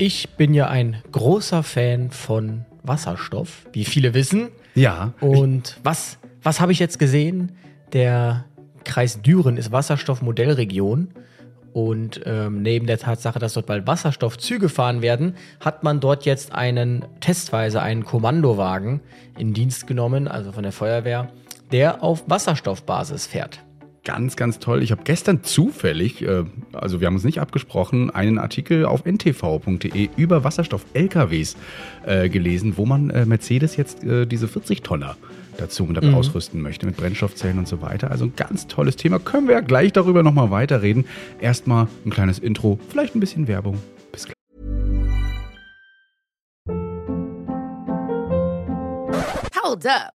Ich bin ja ein großer Fan von Wasserstoff, wie viele wissen. Ja. Und was, was habe ich jetzt gesehen? Der Kreis Düren ist Wasserstoffmodellregion. Und ähm, neben der Tatsache, dass dort bald Wasserstoffzüge fahren werden, hat man dort jetzt einen testweise einen Kommandowagen in Dienst genommen, also von der Feuerwehr, der auf Wasserstoffbasis fährt. Ganz, ganz toll. Ich habe gestern zufällig, äh, also wir haben uns nicht abgesprochen, einen Artikel auf ntv.de über Wasserstoff-LKWs äh, gelesen, wo man äh, Mercedes jetzt diese 40-Tonner dazu mit mhm. ausrüsten möchte, mit Brennstoffzellen und so weiter. Also ein ganz tolles Thema. Können wir ja gleich darüber nochmal weiterreden. Erstmal ein kleines Intro, vielleicht ein bisschen Werbung. Bis gleich. Hold up.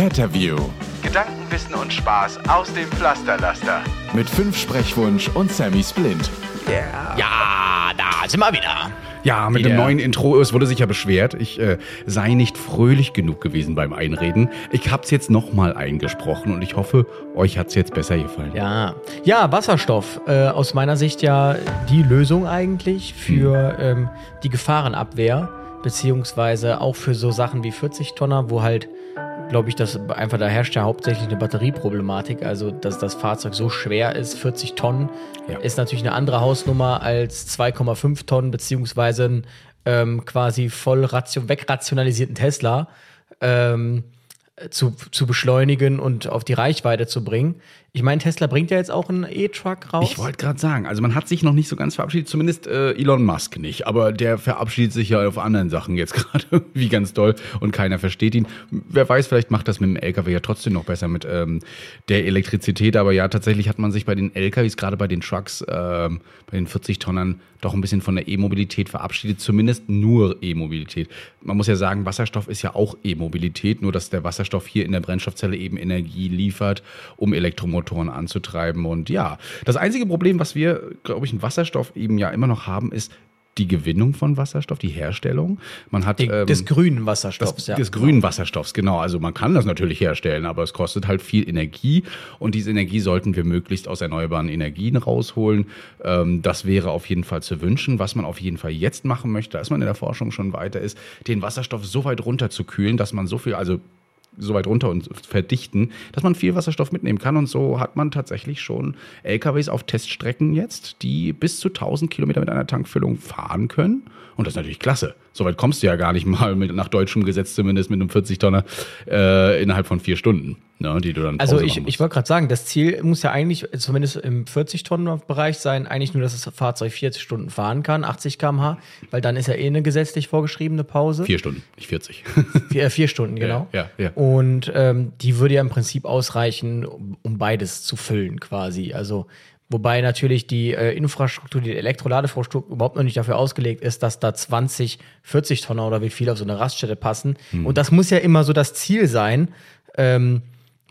Retterview. Gedanken, Wissen und Spaß aus dem Pflasterlaster. Mit fünf Sprechwunsch und Sammy Splint. Yeah. Ja, da sind wir wieder. Ja, mit dem neuen Intro. Es wurde sich ja beschwert, ich äh, sei nicht fröhlich genug gewesen beim Einreden. Ich hab's jetzt nochmal eingesprochen und ich hoffe, euch hat's jetzt besser gefallen. Ja, ja Wasserstoff. Äh, aus meiner Sicht ja die Lösung eigentlich für hm. ähm, die Gefahrenabwehr, beziehungsweise auch für so Sachen wie 40 Tonner, wo halt glaube ich, dass einfach da herrscht ja hauptsächlich eine Batterieproblematik. Also, dass das Fahrzeug so schwer ist, 40 Tonnen, ja. ist natürlich eine andere Hausnummer als 2,5 Tonnen, beziehungsweise einen ähm, quasi voll ration wegrationalisierten Tesla. Ähm, zu, zu beschleunigen und auf die Reichweite zu bringen. Ich meine, Tesla bringt ja jetzt auch einen E-Truck raus. Ich wollte gerade sagen, also man hat sich noch nicht so ganz verabschiedet, zumindest äh, Elon Musk nicht, aber der verabschiedet sich ja auf anderen Sachen jetzt gerade wie ganz doll und keiner versteht ihn. Wer weiß, vielleicht macht das mit dem LKW ja trotzdem noch besser mit ähm, der Elektrizität, aber ja, tatsächlich hat man sich bei den LKWs, gerade bei den Trucks, ähm, bei den 40 Tonnern doch ein bisschen von der E-Mobilität verabschiedet, zumindest nur E-Mobilität. Man muss ja sagen, Wasserstoff ist ja auch E-Mobilität, nur dass der Wasserstoff hier in der Brennstoffzelle eben Energie liefert, um Elektromotoren anzutreiben. Und ja, das einzige Problem, was wir, glaube ich, in Wasserstoff eben ja immer noch haben, ist, die Gewinnung von Wasserstoff, die Herstellung. Man hat die, ähm, des grünen Wasserstoffs, das, ja. Des grünen Wasserstoffs, genau. Also man kann das natürlich herstellen, aber es kostet halt viel Energie und diese Energie sollten wir möglichst aus erneuerbaren Energien rausholen. Ähm, das wäre auf jeden Fall zu wünschen. Was man auf jeden Fall jetzt machen möchte, als man in der Forschung schon weiter ist, den Wasserstoff so weit runterzukühlen, dass man so viel, also so weit runter und verdichten, dass man viel Wasserstoff mitnehmen kann. Und so hat man tatsächlich schon LKWs auf Teststrecken jetzt, die bis zu 1000 Kilometer mit einer Tankfüllung fahren können. Und das ist natürlich klasse. Soweit kommst du ja gar nicht mal mit, nach deutschem Gesetz zumindest mit einem 40-Tonner äh, innerhalb von vier Stunden, ne, die du dann Pause Also ich, ich wollte gerade sagen, das Ziel muss ja eigentlich zumindest im 40-Tonnen-Bereich sein, eigentlich nur, dass das Fahrzeug 40 Stunden fahren kann, 80 km/h, weil dann ist ja eh eine gesetzlich vorgeschriebene Pause. Vier Stunden, nicht 40. Vier, äh, vier Stunden, genau. Ja, ja, ja. Und ähm, die würde ja im Prinzip ausreichen, um beides zu füllen quasi. Also Wobei natürlich die äh, Infrastruktur, die Elektroladeinfrastruktur überhaupt noch nicht dafür ausgelegt ist, dass da 20, 40 Tonner oder wie viel auf so eine Raststätte passen. Mhm. Und das muss ja immer so das Ziel sein, ähm,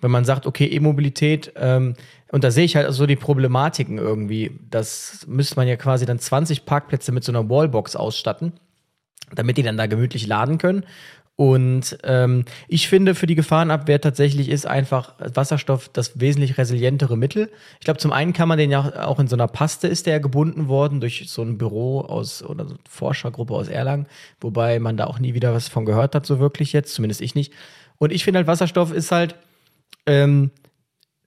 wenn man sagt, okay, E-Mobilität, ähm, und da sehe ich halt so die Problematiken irgendwie. Das müsste man ja quasi dann 20 Parkplätze mit so einer Wallbox ausstatten, damit die dann da gemütlich laden können. Und ähm, ich finde, für die Gefahrenabwehr tatsächlich ist einfach Wasserstoff das wesentlich resilientere Mittel. Ich glaube, zum einen kann man den ja auch in so einer Paste ist der ja gebunden worden durch so ein Büro aus oder so eine Forschergruppe aus Erlangen, wobei man da auch nie wieder was von gehört hat, so wirklich jetzt, zumindest ich nicht. Und ich finde halt, Wasserstoff ist halt ähm,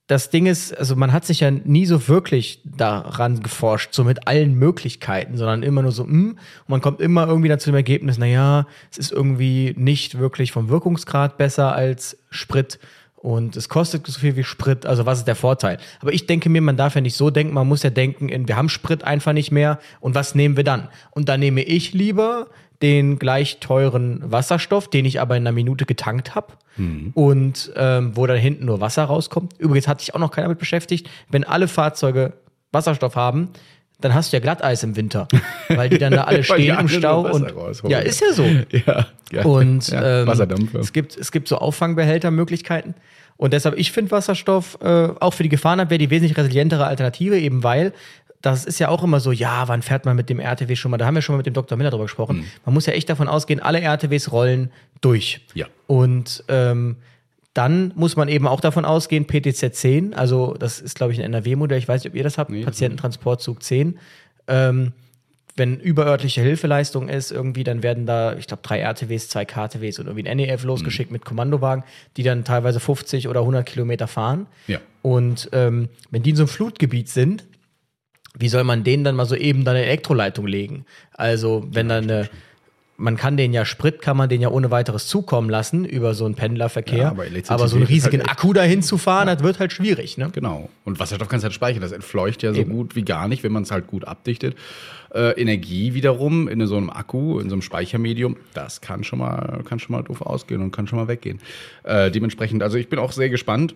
das Ding ist, also man hat sich ja nie so wirklich daran geforscht, so mit allen Möglichkeiten, sondern immer nur so, hm, und man kommt immer irgendwie dann zu dem Ergebnis, naja, es ist irgendwie nicht wirklich vom Wirkungsgrad besser als Sprit und es kostet so viel wie Sprit, also was ist der Vorteil? Aber ich denke mir, man darf ja nicht so denken, man muss ja denken, wir haben Sprit einfach nicht mehr und was nehmen wir dann? Und dann nehme ich lieber den gleich teuren Wasserstoff, den ich aber in einer Minute getankt habe mhm. und ähm, wo dann hinten nur Wasser rauskommt. Übrigens hat sich auch noch keiner damit beschäftigt, wenn alle Fahrzeuge Wasserstoff haben, dann hast du ja Glatteis im Winter, weil die dann da alle stehen im Stau und ja, ist ja so. Ja, ja. Und ja, ähm, es gibt es gibt so Auffangbehältermöglichkeiten und deshalb ich finde Wasserstoff äh, auch für die Gefahrenabwehr die wesentlich resilientere Alternative eben weil das ist ja auch immer so, ja, wann fährt man mit dem RTW schon mal? Da haben wir schon mal mit dem Dr. Miller drüber gesprochen. Mhm. Man muss ja echt davon ausgehen, alle RTWs rollen durch. Ja. Und ähm, dann muss man eben auch davon ausgehen, PTZ 10, also das ist, glaube ich, ein NRW-Modell, ich weiß nicht, ob ihr das habt, Nee, Patiententransportzug 10. Ähm, wenn überörtliche Hilfeleistung ist, irgendwie, dann werden da, ich glaube, drei RTWs, zwei KTWs und irgendwie ein NEF losgeschickt mit Kommandowagen, die dann teilweise 50 oder 100 Kilometer fahren. Ja. Und ähm, wenn die in so einem Flutgebiet sind, wie soll man denen dann mal so eben dann eine Elektroleitung legen? Also, wenn dann eine, man kann den ja Sprit, kann man den ja ohne weiteres zukommen lassen über so einen Pendlerverkehr. Ja, aber, aber so einen ist riesigen halt Akku dahin zu fahren, das wird halt schwierig, ne? Genau. Und Wasserstoff kannst du halt speichern. Das entfleucht ja so Eben. gut wie gar nicht, wenn man es halt gut abdichtet. Äh, Energie wiederum in so einem Akku, in so einem Speichermedium, das kann schon mal, kann schon mal doof ausgehen und kann schon mal weggehen. Äh, dementsprechend, also ich bin auch sehr gespannt.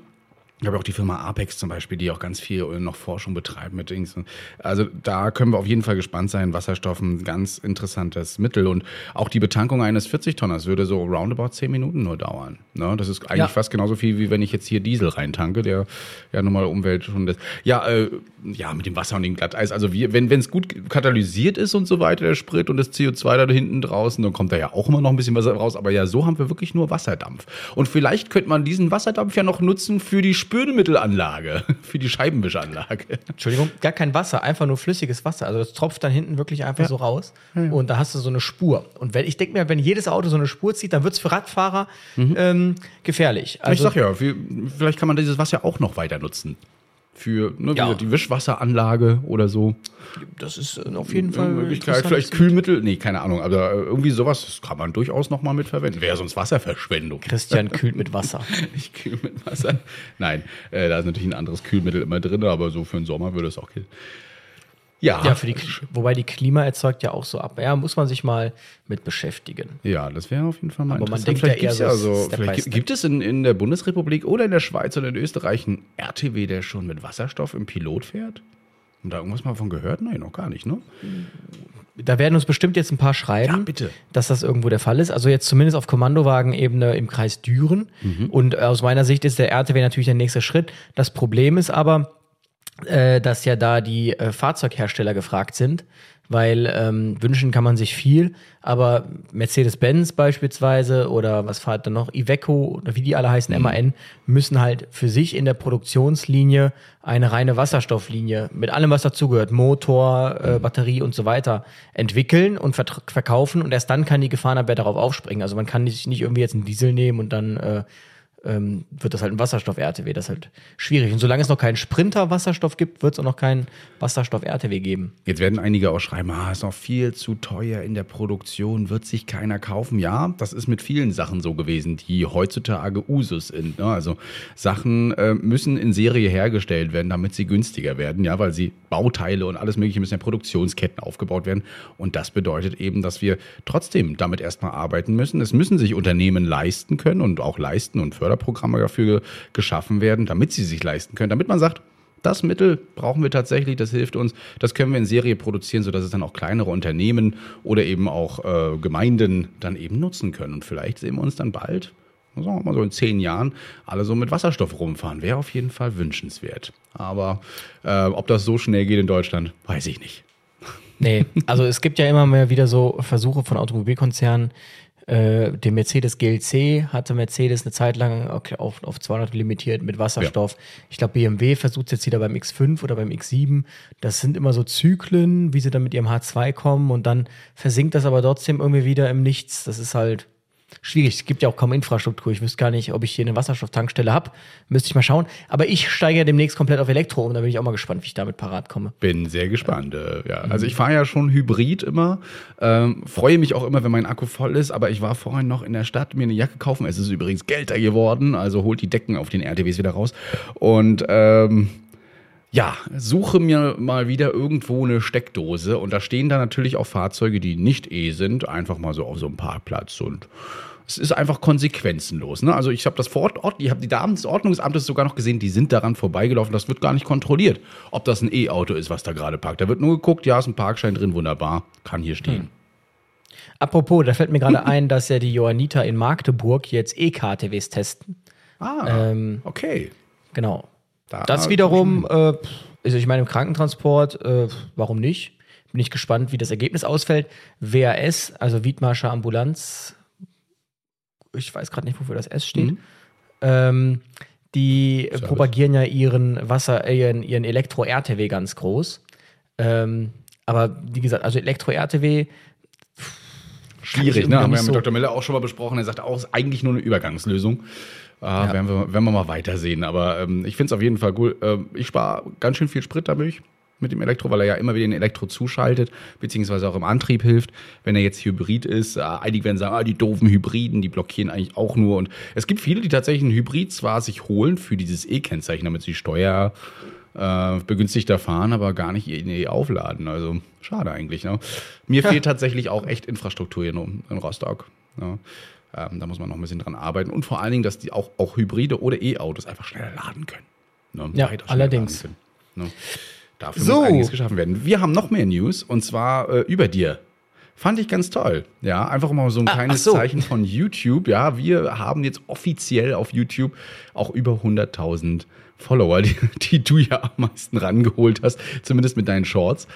Ich habe auch die Firma Apex zum Beispiel, die auch ganz viel noch Forschung betreibt mit Dings. Also da können wir auf jeden Fall gespannt sein. Wasserstoff ein ganz interessantes Mittel. Und auch die Betankung eines 40-Tonners würde so roundabout 10 Minuten nur dauern. Ne? Das ist eigentlich Ja. fast genauso viel, wie wenn ich jetzt hier Diesel reintanke, der ja nun mal Umwelt schon das. Ja, äh, ja, mit dem Wasser und dem Glatteis. Also wir, wenn es gut katalysiert ist und so weiter, der Sprit und das CO2 da hinten draußen, dann kommt da ja auch immer noch ein bisschen Wasser raus. Aber ja, so haben wir wirklich nur Wasserdampf. Und vielleicht könnte man diesen Wasserdampf ja noch nutzen für die Spülmittelanlage, für die Scheibenwischanlage. Entschuldigung, gar kein Wasser, einfach nur flüssiges Wasser. Also das tropft dann hinten wirklich einfach so raus und da hast du so eine Spur. Und wenn, ich denke mir, wenn jedes Auto so eine Spur zieht, dann wird es für Radfahrer ähm, gefährlich. Also, ich sag ja, wie- vielleicht kann man dieses Wasser auch noch weiter nutzen. Für ne, Ja. gesagt, die Wischwasseranlage oder so. das ist äh, auf jeden Fall Eine Möglichkeit, vielleicht Kühlmittel, nee, keine Ahnung, aber äh, irgendwie sowas, das kann man durchaus noch mal mitverwenden. Wäre sonst Wasserverschwendung. Christian kühlt mit Wasser. Ich kühl mit Wasser. Nein, äh, da ist natürlich ein anderes Kühlmittel immer drin, aber so für den Sommer würde es auch gehen. Ja, Ja, für die, wobei die Klima erzeugt ja auch so ab. Ja, muss man sich mal mit beschäftigen. ja, das wäre auf jeden Fall mal Aber man denkt vielleicht ja eher so vielleicht by gibt, es in, in der Bundesrepublik oder in der Schweiz oder in Österreich einen RTW, der schon mit Wasserstoff im Pilot fährt? Und da irgendwas mal von gehört? Nein, noch gar nicht, ne? Da werden uns bestimmt jetzt ein paar schreiben, Ja, bitte. dass das irgendwo der Fall ist. Also jetzt zumindest auf Kommandowagenebene im Kreis Düren. Mhm. Und aus meiner Sicht ist der RTW natürlich der nächste Schritt. Das Problem ist aber, äh, dass ja da die äh, Fahrzeughersteller gefragt sind, weil ähm, wünschen kann man sich viel, aber Mercedes-Benz beispielsweise oder was fahrt dann noch, Iveco oder wie die alle heißen, MAN, müssen halt für sich in der Produktionslinie eine reine Wasserstofflinie mit allem, was dazugehört, Motor, äh, Batterie und so weiter, entwickeln und verkaufen und erst dann kann die Gefahrenabwehr darauf aufspringen. Also man kann nicht, nicht irgendwie jetzt einen Diesel nehmen und dann äh, ähm, wird das halt ein Wasserstoff-RTW. Das ist halt schwierig. Und solange es noch keinen Sprinter-Wasserstoff gibt, wird es auch noch keinen Wasserstoff-RTW geben. Jetzt werden einige auch schreiben, ah, ist noch viel zu teuer in der Produktion, wird sich keiner kaufen. Ja, das ist mit vielen Sachen so gewesen, die heutzutage Usus sind. Ne? Also Sachen äh, müssen in Serie hergestellt werden, damit sie günstiger werden, ja, weil sie Bauteile und alles mögliche müssen ja Produktionsketten aufgebaut werden. Und das bedeutet eben, dass wir trotzdem damit erstmal arbeiten müssen. Es müssen sich Unternehmen leisten können und auch leisten und Förderprogramme dafür geschaffen werden, damit sie sich leisten können, damit man sagt, das Mittel brauchen wir tatsächlich, das hilft uns. Das können wir in Serie produzieren, sodass es dann auch kleinere Unternehmen oder eben auch äh, Gemeinden dann eben nutzen können. Und vielleicht sehen wir uns dann bald, sagen wir mal so in zehn Jahren, alle so mit Wasserstoff rumfahren. Wäre auf jeden Fall wünschenswert. Aber äh, ob das so schnell geht in Deutschland, weiß ich nicht. Nee, also es gibt ja immer mehr wieder so Versuche von Automobilkonzernen. Äh, den Mercedes GLC hatte Mercedes eine Zeit lang auf, auf 200 limitiert mit Wasserstoff. Ich glaube, BMW versucht es jetzt wieder beim X5 oder beim X7. Das sind immer so Zyklen, wie sie dann mit ihrem H2 kommen und dann versinkt das aber trotzdem irgendwie wieder im Nichts. Das ist halt schwierig. Es gibt ja auch kaum Infrastruktur. Ich wüsste gar nicht, ob ich hier eine Wasserstofftankstelle habe. Müsste ich mal schauen. Aber ich steige ja demnächst komplett auf Elektro um. Da bin ich auch mal gespannt, wie ich damit parat komme. Bin sehr gespannt. Äh, ja. Also ich fahre ja schon Hybrid immer. Ähm, freue mich auch immer, wenn mein Akku voll ist. Aber ich war vorhin noch in der Stadt, mir eine Jacke kaufen. Es ist übrigens Gelder geworden. Also holt die Decken auf den RTWs wieder raus. Und ähm, Ja, suche mir mal wieder irgendwo eine Steckdose und da stehen da natürlich auch Fahrzeuge, die nicht E sind, einfach mal so auf so einem Parkplatz und es ist einfach konsequenzenlos. Ne? Also ich habe das vor Ort, ich habe die Damen des Ordnungsamtes sogar noch gesehen, die sind daran vorbeigelaufen. Das wird gar nicht kontrolliert, ob das ein E-Auto ist, was da gerade parkt. Da wird nur geguckt, ja, ist ein Parkschein drin, wunderbar, kann hier stehen. Apropos, da fällt mir gerade ein, dass ja die Johanniter in Magdeburg jetzt E-KTWs testen. Ah, Ähm, okay. Genau. Da- Das wiederum, äh, also ich meine, im Krankentransport, äh, warum nicht? Bin ich gespannt, wie das Ergebnis ausfällt. WAS, also Wiedmarscher Ambulanz, ich weiß gerade nicht, wofür das S steht. Mhm. Ähm, die propagieren ja ihren Wasser, äh, ihren, ihren Elektro-RTW ganz groß. Ähm, aber wie gesagt, also Elektro-RTW, Schwierig, ne? Haben wir ja mit so- Dr. Miller auch schon mal besprochen. Er sagt auch, es ist eigentlich nur eine Übergangslösung. Äh, werden, wir, werden wir mal weitersehen. Aber ähm, ich finde es auf jeden Fall gut. Ähm, ich spare ganz schön viel Sprit dadurch mit dem Elektro, weil er ja immer wieder den Elektro zuschaltet, beziehungsweise auch im Antrieb hilft. Wenn er jetzt Hybrid ist, äh, einige werden sagen, ah, die doofen Hybriden, die blockieren eigentlich auch nur. Und es gibt viele, die tatsächlich einen Hybrid zwar sich holen für dieses E-Kennzeichen, damit sie Steuer äh, begünstigter fahren, aber gar nicht ihr E aufladen. Also schade eigentlich. Ne? Mir fehlt tatsächlich auch echt Infrastruktur hier in, in Rostock. Ne? Ähm, da muss man noch ein bisschen dran arbeiten. Und vor allen Dingen, dass die auch, auch Hybride oder E-Autos einfach schneller laden können. Ne? Ja, allerdings. können. Ne? Dafür So. muss einiges geschaffen werden. Wir haben noch mehr News und zwar äh, über dir. Fand ich ganz toll. Ja, einfach mal so ein Ah, kleines so. Zeichen von YouTube. Ja, wir haben jetzt offiziell auf YouTube auch über 100.000 Follower, die, die du ja am meisten rangeholt hast, zumindest mit deinen Shorts.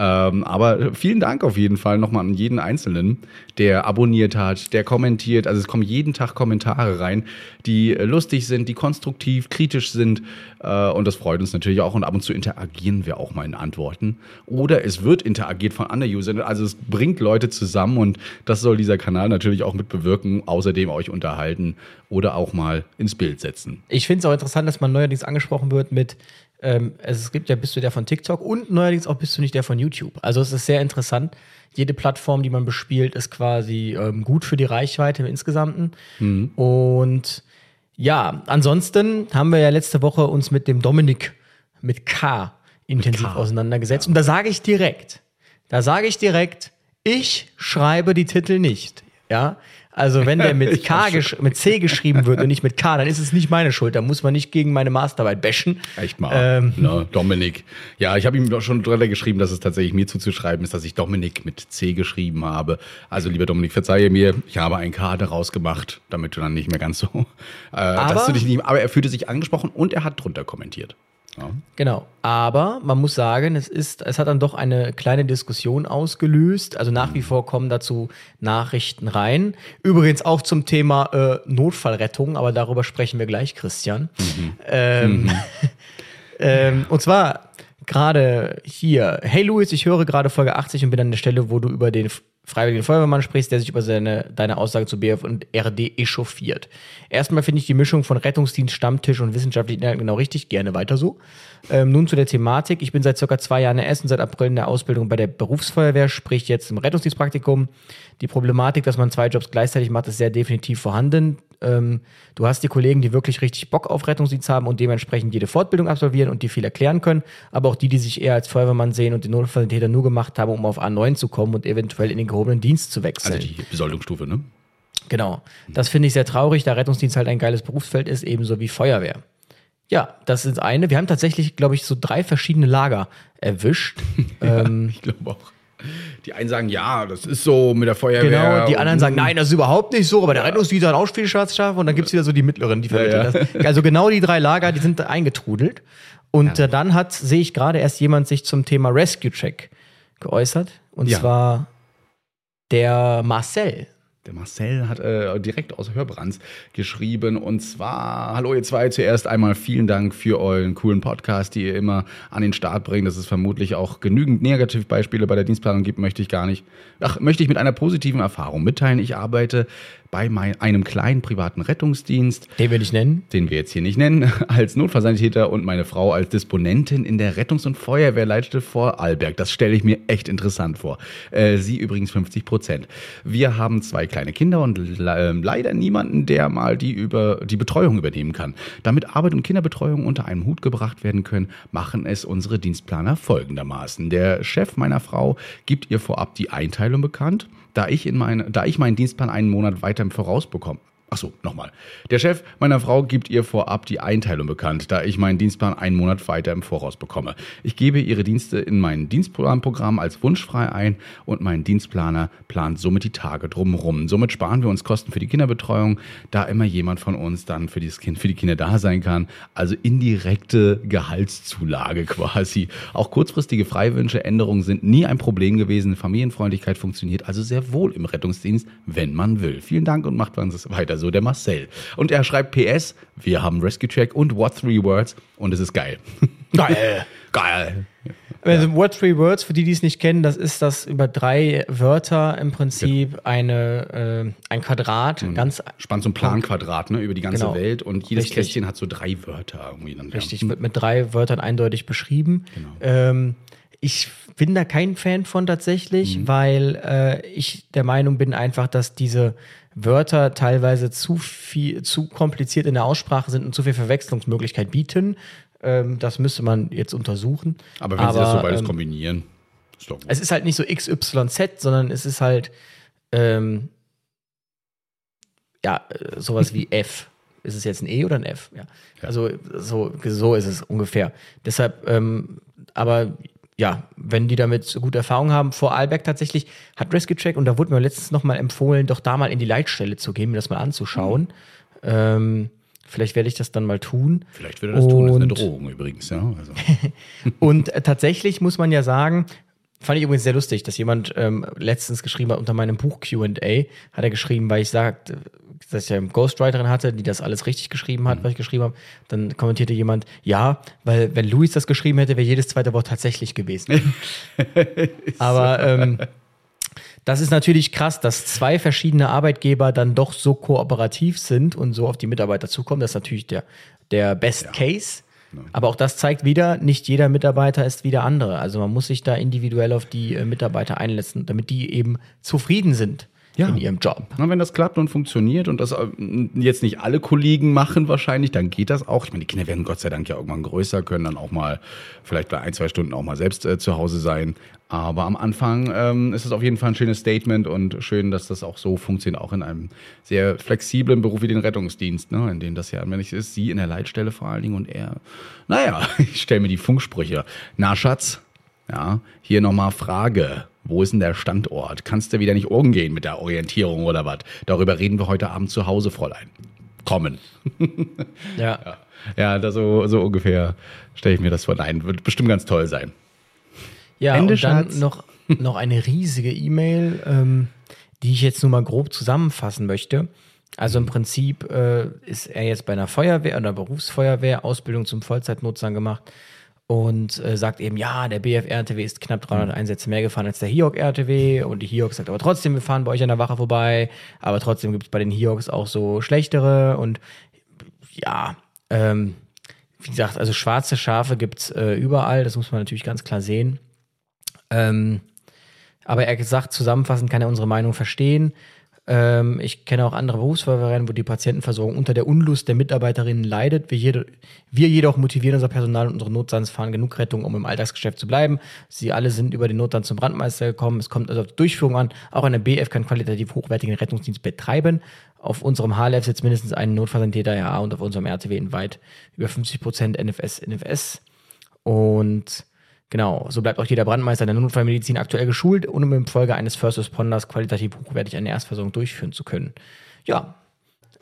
Ähm, aber vielen Dank auf jeden Fall nochmal an jeden Einzelnen, der abonniert hat, der kommentiert. Also es kommen jeden Tag Kommentare rein, die lustig sind, die konstruktiv, kritisch sind. Äh, und das freut uns natürlich auch. Und ab und zu interagieren wir auch mal in Antworten. Oder es wird interagiert von anderen Usern. Also es bringt Leute zusammen und das soll dieser Kanal natürlich auch mit bewirken. Außerdem euch unterhalten oder auch mal ins Bild setzen. Ich finde es auch interessant, dass man neuerdings angesprochen wird mit, ähm, es gibt ja, bist du der von TikTok und neuerdings auch bist du nicht der von YouTube. Also es ist sehr interessant. Jede Plattform, die man bespielt, ist quasi ähm, gut für die Reichweite im Insgesamten. Und ja, ansonsten haben wir ja letzte Woche uns mit dem Dominik mit K intensiv K. auseinandergesetzt. Und da sage ich direkt, da sage ich direkt, ich schreibe die Titel nicht. Ja, also wenn der mit K gesch mit C geschrieben wird und nicht mit K, dann ist es nicht meine Schuld. Da muss man nicht gegen meine Masterarbeit bashen. Echt mal. Ähm, ne, Dominik. Ja, ich habe ihm doch schon drunter geschrieben, dass es tatsächlich mir zuzuschreiben ist, dass ich Dominik mit C geschrieben habe. Also, lieber Dominik, verzeihe mir, ich habe ein K daraus gemacht, damit du dann nicht mehr ganz so. Äh, dass du dich nicht, aber er fühlte sich angesprochen und er hat drunter kommentiert. Ja. Genau. Aber man muss sagen, es ist, es hat dann doch eine kleine Diskussion ausgelöst. Also nach wie vor kommen dazu Nachrichten rein. Übrigens auch zum Thema äh, Notfallrettung, aber darüber sprechen wir gleich, Christian. Ähm, ähm, und zwar gerade hier, hey Louis, ich höre gerade Folge 80 und bin an der Stelle, wo du über den freiwilligen Feuerwehrmann sprichst, der sich über seine, deine Aussage zu BF und RD echauffiert. Erstmal finde ich die Mischung von Rettungsdienst, Stammtisch und wissenschaftlichen Inhalten genau richtig. Gerne weiter so. Ähm, nun zu der Thematik. Ich bin seit circa zwei Jahren in Essen, seit April in der Ausbildung bei der Berufsfeuerwehr, sprich jetzt im Rettungsdienstpraktikum. Die Problematik, dass man zwei Jobs gleichzeitig macht, ist sehr definitiv vorhanden. Ähm, du hast die Kollegen, die wirklich richtig Bock auf Rettungsdienst haben und dementsprechend jede Fortbildung absolvieren und die viel erklären können, aber auch die, die sich eher als Feuerwehrmann sehen und den Notfalltäter nur gemacht haben, um auf A9 zu kommen und eventuell in den gehobenen Dienst zu wechseln. Also die Besoldungsstufe, ne? Genau. Das finde ich sehr traurig, da Rettungsdienst halt ein geiles Berufsfeld ist, ebenso wie Feuerwehr. Ja, das ist eine. Wir haben tatsächlich, glaube ich, so drei verschiedene Lager erwischt. ähm, Ich glaube auch. Die einen sagen, ja, das ist so mit der Feuerwehr. genau, die anderen sagen, nein, das ist überhaupt nicht so, aber der Rettungsdienst hat auch viel Schatzschafe und dann gibt es wieder so die mittleren, die vermitteln ja. das. Also genau die drei Lager, die sind eingetrudelt. Und äh, dann hat, sehe ich gerade erst jemand sich zum Thema Rescue Check geäußert. Und Ja. zwar der Marcel. Der Marcel hat äh, direkt aus Hörbrands geschrieben und zwar, hallo ihr zwei, zuerst einmal vielen Dank für euren coolen Podcast, die ihr immer an den Start bringt. Das ist vermutlich auch genügend Negativbeispiele bei der Dienstplanung gibt, möchte ich gar nicht. Ach, möchte ich mit einer positiven Erfahrung mitteilen. Ich arbeite bei mein, einem kleinen privaten Rettungsdienst Den will ich nennen. den wir jetzt hier nicht nennen, als Notfallsanitäter und meine Frau als Disponentin in der Rettungs- und Feuerwehrleitstelle vor Alberg. Das stelle ich mir echt interessant vor. Äh, sie übrigens 50 Prozent. Wir haben zwei kleine Kinder und le äh, leider niemanden, der mal die über die Betreuung übernehmen kann. Damit Arbeit und Kinderbetreuung unter einen Hut gebracht werden können, machen es unsere Dienstplaner folgendermaßen. Der Chef meiner Frau gibt ihr vorab die Einteilung bekannt, da ich, in mein, da ich meinen Dienstplan einen Monat weiter im Voraus bekomme. Achso, nochmal. Der Chef meiner Frau gibt ihr vorab die Einteilung bekannt, da ich meinen Dienstplan einen Monat weiter im Voraus bekomme. Ich gebe ihre Dienste in mein Dienstplanprogramm als wunschfrei ein und mein Dienstplaner plant somit die Tage drumherum. Somit sparen wir uns Kosten für die Kinderbetreuung, da immer jemand von uns dann für, dieses kind, für die Kinder da sein kann. Also indirekte Gehaltszulage quasi. Auch kurzfristige Freiwünsche, Änderungen sind nie ein Problem gewesen. Familienfreundlichkeit funktioniert also sehr wohl im Rettungsdienst, wenn man will. Vielen Dank und macht es weiter so, der Marcel. Und er schreibt PS, wir haben Rescue Track und What Three Words und es ist geil. Geil. geil. Also Word Three Words, für die, die es nicht kennen, das ist das über drei Wörter im Prinzip eine, äh, ein Quadrat, ganz Spannt so ein Planquadrat ne, über die ganze Genau. Welt und jedes Richtig. Kästchen hat so drei Wörter irgendwie. Dann, Richtig, Ja. wird mit drei Wörtern eindeutig beschrieben. Genau. Ähm, ich bin da kein Fan von tatsächlich, Mhm. weil äh, ich der Meinung bin einfach, dass diese Wörter teilweise zu viel, zu kompliziert in der Aussprache sind und zu viel Verwechslungsmöglichkeit bieten. Ähm, das müsste man jetzt untersuchen. Aber wenn sie das so beides ähm, kombinieren, ist doch gut. es ist halt nicht so XYZ, sondern es ist halt ähm, ja äh, sowas wie F. Ist es jetzt ein E oder ein F? Ja. Also so, so ist es ungefähr. Deshalb, ähm, aber ja, wenn die damit so gute Erfahrung haben, vor Alberg tatsächlich hat Rescue Track, und da wurde mir letztens nochmal empfohlen, doch da mal in die Leitstelle zu gehen, mir das mal anzuschauen. Ähm, vielleicht werde ich das dann mal tun. Vielleicht würde er das tun, das ist eine Und- Drohung übrigens. Ja? Also, Und äh, tatsächlich muss man ja sagen, fand ich übrigens sehr lustig, dass jemand ähm, letztens geschrieben hat unter meinem Buch QA, hat er geschrieben, weil ich sagte, dass ich ja eine Ghostwriterin hatte, die das alles richtig geschrieben hat, was ich geschrieben habe. Dann kommentierte jemand, ja, weil wenn Luis das geschrieben hätte, wäre jedes zweite Wort tatsächlich gewesen. Aber ähm, das ist natürlich krass, dass zwei verschiedene Arbeitgeber dann doch so kooperativ sind und so auf die Mitarbeiter zukommen. Das ist natürlich der, der Best Case. Aber auch das zeigt wieder, nicht jeder Mitarbeiter ist wie der andere. Also man muss sich da individuell auf die äh, Mitarbeiter einlassen, damit die eben zufrieden sind Ja. in ihrem Job. Na, wenn das klappt und funktioniert und das äh, jetzt nicht alle Kollegen machen wahrscheinlich, dann geht das auch. Ich meine, die Kinder werden Gott sei Dank ja irgendwann größer, können dann auch mal vielleicht bei ein, zwei Stunden auch mal selbst äh, zu Hause sein. Aber am Anfang ähm, ist es auf jeden Fall ein schönes Statement und schön, dass das auch so funktioniert, auch in einem sehr flexiblen Beruf wie den Rettungsdienst, ne, in dem das ja anwendig ist. Sie in der Leitstelle vor allen Dingen und er, naja, ich stelle mir die Funksprüche. Na, Schatz, ja, hier nochmal Frage. Wo ist denn der Standort? Kannst du wieder nicht umgehen mit der Orientierung oder was? Darüber reden wir heute Abend zu Hause, Fräulein. Kommen. Ja. Ja, da so, so ungefähr stelle ich mir das vor. Nein, wird bestimmt ganz toll sein. Ja, Ende, und dann Schatz. noch, noch eine riesige E-Mail, ähm, die ich jetzt nur mal grob zusammenfassen möchte. Also im Prinzip äh, ist er jetzt bei einer Feuerwehr oder Berufsfeuerwehr Ausbildung zum Vollzeitnutzern gemacht und äh, sagt eben, ja, der BFR-RTW ist knapp 300 Einsätze mehr gefahren als der HIOC-RTW und die HIOC sagt aber trotzdem, wir fahren bei euch an der Wache vorbei, aber trotzdem gibt es bei den HIOCs auch so schlechtere und ja, ähm, wie gesagt, also schwarze Schafe gibt's äh, überall, das muss man natürlich ganz klar sehen. Ähm, aber er gesagt, zusammenfassend kann er unsere Meinung verstehen. Ähm, ich kenne auch andere Berufsfeuerwehren, wo die Patientenversorgung unter der Unlust der Mitarbeiterinnen leidet. Wir, jede, wir jedoch motivieren unser Personal und unsere Notsands fahren genug Rettung, um im Alltagsgeschäft zu bleiben. Sie alle sind über den Notstand zum Brandmeister gekommen. Es kommt also auf die Durchführung an. Auch eine BF kann qualitativ hochwertigen Rettungsdienst betreiben. Auf unserem HLF sitzt mindestens ein Notfallsanitäter ja und auf unserem RTW in weit über 50 Prozent NFS, NFS. Und genau, so bleibt auch jeder Brandmeister in der Notfallmedizin aktuell geschult, um im Folge eines First Responders qualitativ hochwertig eine Erstversorgung durchführen zu können. Ja.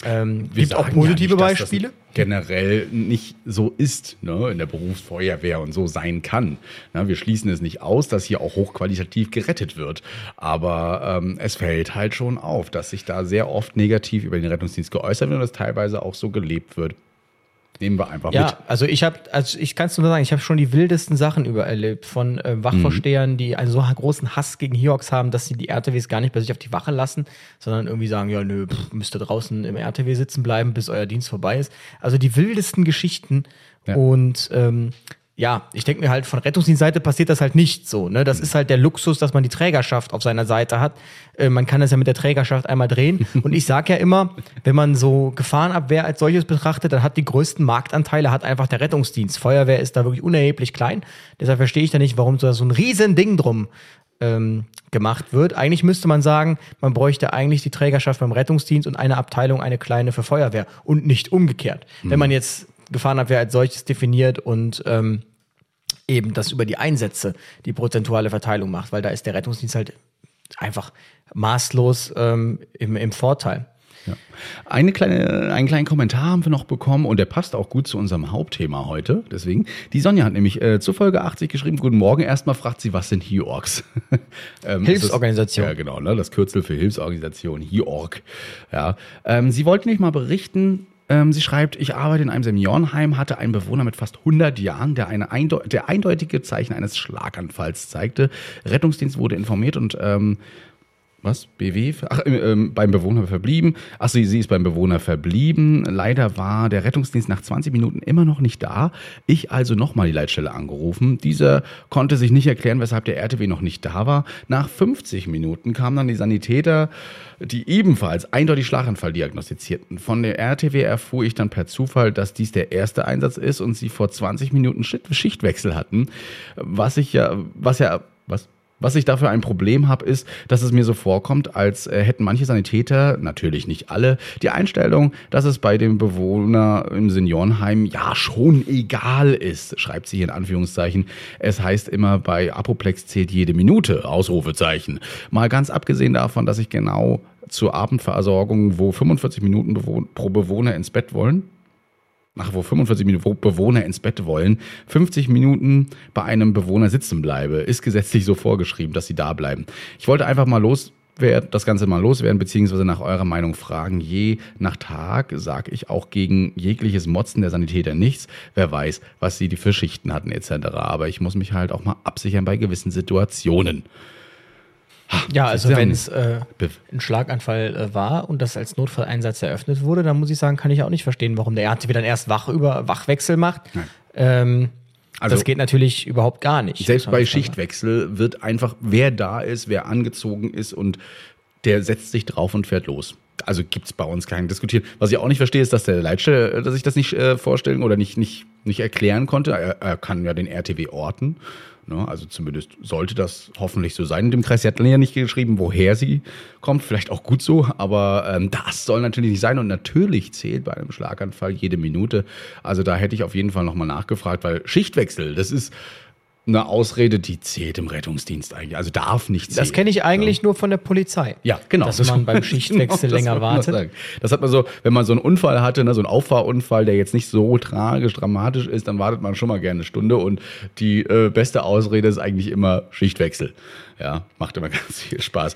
Ähm, gibt auch positive ja nicht, Beispiele. Generell nicht so ist, ne, in der Berufsfeuerwehr und so sein kann. Na, wir schließen es nicht aus, dass hier auch hochqualitativ gerettet wird. Aber ähm, es fällt halt schon auf, dass sich da sehr oft negativ über den Rettungsdienst geäußert wird und das teilweise auch so gelebt wird. Nehmen wir einfach Ja, mit. also ich habe, also ich kann es nur sagen, ich habe schon die wildesten Sachen übererlebt von äh, Wachvorstehern, die einen so großen Hass gegen Hiox haben, dass sie die RTWs gar nicht bei sich auf die Wache lassen, sondern irgendwie sagen, ja, nö, pff, müsst ihr draußen im RTW sitzen bleiben, bis euer Dienst vorbei ist. Also die wildesten Geschichten Ja. und ähm, ja, ich denke mir halt, von Rettungsdienstseite passiert das halt nicht so. Ne? Das ist halt der Luxus, dass man die Trägerschaft auf seiner Seite hat. Äh, man kann das ja mit der Trägerschaft einmal drehen. Und ich sage ja immer, wenn man so Gefahrenabwehr als solches betrachtet, dann hat die größten Marktanteile hat einfach der Rettungsdienst. Feuerwehr ist da wirklich unerheblich klein. Deshalb verstehe ich da nicht, warum so ein riesen Ding drum ähm, gemacht wird. Eigentlich müsste man sagen, man bräuchte eigentlich die Trägerschaft beim Rettungsdienst und eine Abteilung, eine kleine für Feuerwehr und nicht umgekehrt. Wenn man jetzt Gefahrenabwehr als solches definiert und ähm, eben das über die Einsätze die prozentuale Verteilung macht, weil da ist der Rettungsdienst halt einfach maßlos ähm, im, im Vorteil. Ja. Eine kleine, einen kleinen Kommentar haben wir noch bekommen und der passt auch gut zu unserem Hauptthema heute. Deswegen, die Sonja hat nämlich äh, zur Folge 80 geschrieben, guten Morgen, erstmal fragt sie, was sind HIORGs? ähm, Hilfsorganisation. Das, ja, genau, ne, das Kürzel für Hilfsorganisation, HIORG. Ja, ähm, sie wollte nicht mal berichten, ähm, sie schreibt, ich arbeite in einem Seniorenheim, hatte einen Bewohner mit fast 100 Jahren, der, eine eindeu der eindeutige Zeichen eines Schlaganfalls zeigte. Rettungsdienst wurde informiert und ähm, was? BW? Ach, ähm, beim Bewohner verblieben. Ach, sie, sie ist beim Bewohner verblieben. Leider war der Rettungsdienst nach 20 Minuten immer noch nicht da. Ich also nochmal die Leitstelle angerufen. Dieser konnte sich nicht erklären, weshalb der RTW noch nicht da war. Nach 50 Minuten kamen dann die Sanitäter, die ebenfalls eindeutig Schlaganfall diagnostizierten. Von der RTW erfuhr ich dann per Zufall, dass dies der erste Einsatz ist und sie vor 20 Minuten Schichtwechsel hatten. Was ich ja, was ja, was? Was ich dafür ein Problem habe, ist, dass es mir so vorkommt, als äh, hätten manche Sanitäter, natürlich nicht alle, die Einstellung, dass es bei dem Bewohner im Seniorenheim ja schon egal ist, schreibt sie hier in Anführungszeichen. Es heißt immer, bei Apoplex zählt jede Minute, Ausrufezeichen. Mal ganz abgesehen davon, dass ich genau zur Abendversorgung, wo 45 Minuten pro Bewohner ins Bett wollen, ach, wo 45 Minuten, wo Bewohner ins Bett wollen, 50 Minuten bei einem Bewohner sitzen bleibe, ist gesetzlich so vorgeschrieben, dass sie da bleiben. Ich wollte einfach mal los das Ganze mal loswerden, beziehungsweise nach eurer Meinung fragen. Je nach Tag sage ich auch gegen jegliches Motzen der Sanitäter nichts. Wer weiß, was sie die für Schichten hatten etc. Aber ich muss mich halt auch mal absichern bei gewissen Situationen. Ja, also wenn es äh, ein Schlaganfall äh, war und das als Notfalleinsatz eröffnet wurde, dann muss ich sagen, kann ich auch nicht verstehen, warum der RTW dann erst Wach über Wachwechsel macht. Ähm, also das geht natürlich überhaupt gar nicht. Selbst bei Schichtwechsel wird einfach, wer da ist, wer angezogen ist und der setzt sich drauf und fährt los. Also gibt's bei uns keinen Diskutieren. Was ich auch nicht verstehe, ist, dass der Leitstelle, dass ich das nicht äh, vorstellen oder nicht, nicht, nicht erklären konnte. Er, er kann ja den RTW orten. Ne? Also zumindest sollte das hoffentlich so sein in dem Kreis. Sie hat ja nicht geschrieben, woher sie kommt, vielleicht auch gut so, aber ähm, das soll natürlich nicht sein und natürlich zählt bei einem Schlaganfall jede Minute. Also da hätte ich auf jeden Fall nochmal nachgefragt, weil Schichtwechsel, das ist eine Ausrede, die zählt im Rettungsdienst eigentlich. Also darf nicht zählen. Das kenne ich eigentlich ja. nur von der Polizei. Ja, genau. Dass man beim Schichtwechsel genau, länger wartet. Das hat man so, wenn man so einen Unfall hatte, ne, so einen Auffahrunfall, der jetzt nicht so tragisch, dramatisch ist, dann wartet man schon mal gerne eine Stunde und die äh, beste Ausrede ist eigentlich immer Schichtwechsel. Ja, macht immer ganz viel Spaß.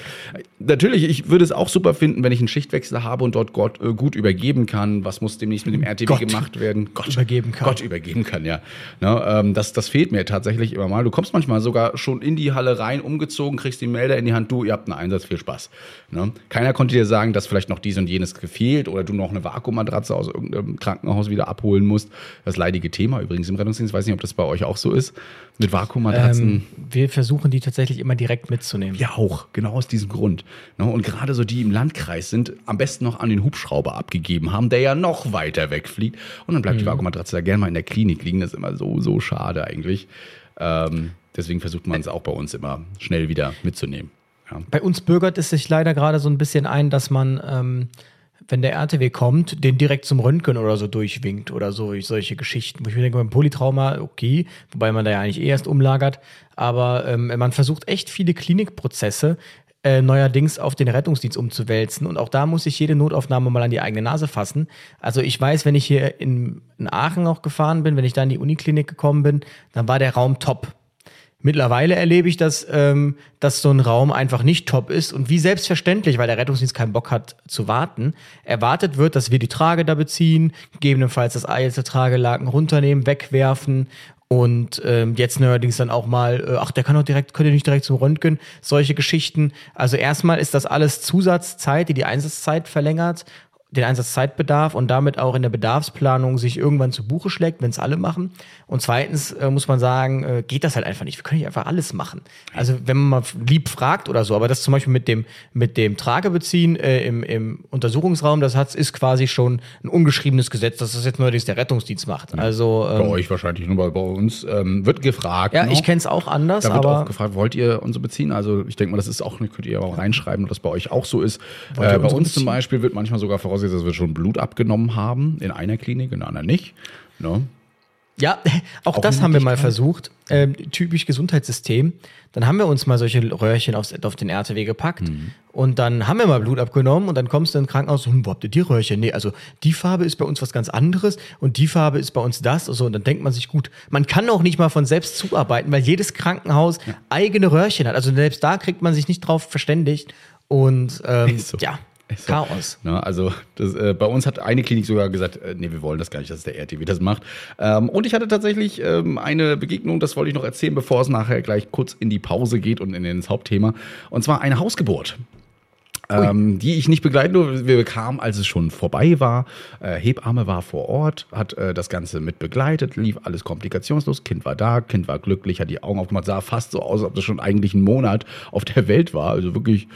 Natürlich, ich würde es auch super finden, wenn ich einen Schichtwechsel habe und dort Gott äh, gut übergeben kann. Was muss demnächst mit dem RTW Gott gemacht werden? Gott übergeben kann. Gott übergeben kann, ja. Ne, ähm, das, das fehlt mir tatsächlich immer mal. Du kommst manchmal sogar schon in die Halle rein, umgezogen, kriegst den Melder in die Hand, du, ihr habt einen Einsatz, viel Spaß. Ne? Keiner konnte dir sagen, dass vielleicht noch dies und jenes gefehlt oder du noch eine Vakuummatratze aus irgendeinem Krankenhaus wieder abholen musst. Das leidige Thema übrigens im Rettungsdienst. Ich weiß nicht, ob das bei euch auch so ist. Mit Vakuummatratzen. Ähm, wir versuchen die tatsächlich immer direkt mitzunehmen. Ja, auch. Genau aus diesem Grund. Ne? Und gerade so die im Landkreis sind, am besten noch an den Hubschrauber abgegeben haben, der ja noch weiter wegfliegt. Und dann bleibt mhm. die Vakuummatratze da gerne mal in der Klinik liegen. Das ist immer so, so schade eigentlich. Ähm, deswegen versucht man es auch bei uns immer schnell wieder mitzunehmen. Ja. Bei uns bürgert es sich leider gerade so ein bisschen ein, dass man ähm, wenn der RTW kommt, den direkt zum Röntgen oder so durchwinkt oder so solche Geschichten. Wo ich mir denke, beim Polytrauma, okay, wobei man da ja eigentlich eh erst umlagert, aber ähm, man versucht echt viele Klinikprozesse äh, neuerdings auf den Rettungsdienst umzuwälzen. Und auch da muss ich jede Notaufnahme mal an die eigene Nase fassen. Also ich weiß, wenn ich hier in, in Aachen auch gefahren bin, wenn ich da in die Uniklinik gekommen bin, dann war der Raum top. Mittlerweile erlebe ich, dass, ähm, dass so ein Raum einfach nicht top ist und wie selbstverständlich, weil der Rettungsdienst keinen Bock hat zu warten, erwartet wird, dass wir die Trage da beziehen, gegebenenfalls das der Tragelaken runternehmen, wegwerfen und ähm, jetzt neuerdings dann auch mal, äh, ach, der kann doch direkt, könnt ihr nicht direkt zum Röntgen, solche Geschichten. Also erstmal ist das alles Zusatzzeit, die die Einsatzzeit verlängert den Einsatzzeitbedarf und damit auch in der Bedarfsplanung sich irgendwann zu Buche schlägt, wenn es alle machen. Und zweitens äh, muss man sagen, äh, geht das halt einfach nicht. Wir können nicht einfach alles machen. Also wenn man mal lieb fragt oder so, aber das zum Beispiel mit dem, mit dem Tragebeziehen äh, im, im Untersuchungsraum, das hat, ist quasi schon ein ungeschriebenes Gesetz, dass das jetzt neuerdings der Rettungsdienst macht. Also Bei ähm, euch wahrscheinlich nur, weil bei uns ähm, wird gefragt. ja, ne? ich kenne es auch anders, Da wird aber auch gefragt, wollt ihr unsere beziehen? Also ich denke mal, das ist auch, könnt ihr auch reinschreiben, ob das bei euch auch so ist. Äh, bei uns zum beziehen? Beispiel wird manchmal sogar vorausgesetzt, dass wir schon Blut abgenommen haben, in einer Klinik, in der anderen nicht. Ne? Ja, auch, Auch das haben wir mal Möglichkeit. versucht. Ähm, typisch Gesundheitssystem. Dann haben wir uns mal solche Röhrchen aufs, auf den RTW gepackt. Mhm. Und dann haben wir mal Blut abgenommen und dann kommst du ins Krankenhaus und hm, wo habt ihr die Röhrchen? Nee, also die Farbe ist bei uns was ganz anderes und die Farbe ist bei uns das. Also, und dann denkt man sich, gut, man kann auch nicht mal von selbst zuarbeiten, weil jedes Krankenhaus eigene Röhrchen hat. Also selbst da kriegt man sich nicht drauf verständigt. Und ähm, so. ja, so. Chaos. Ne, also das, äh, bei uns hat eine Klinik sogar gesagt, äh, nee, wir wollen das gar nicht, dass der RTW das macht. Ähm, und ich hatte tatsächlich ähm, eine Begegnung, das wollte ich noch erzählen, bevor es nachher gleich kurz in die Pause geht und in ins Hauptthema. Und zwar eine Hausgeburt. Ähm, die ich nicht begleiten durfte. Wir bekamen, als es schon vorbei war. Äh, Hebamme war vor Ort, hat äh, das Ganze mit begleitet, lief alles komplikationslos. Kind war da, Kind war glücklich, hat die Augen aufgemacht, sah fast so aus, als ob das schon eigentlich einen Monat auf der Welt war. Also wirklich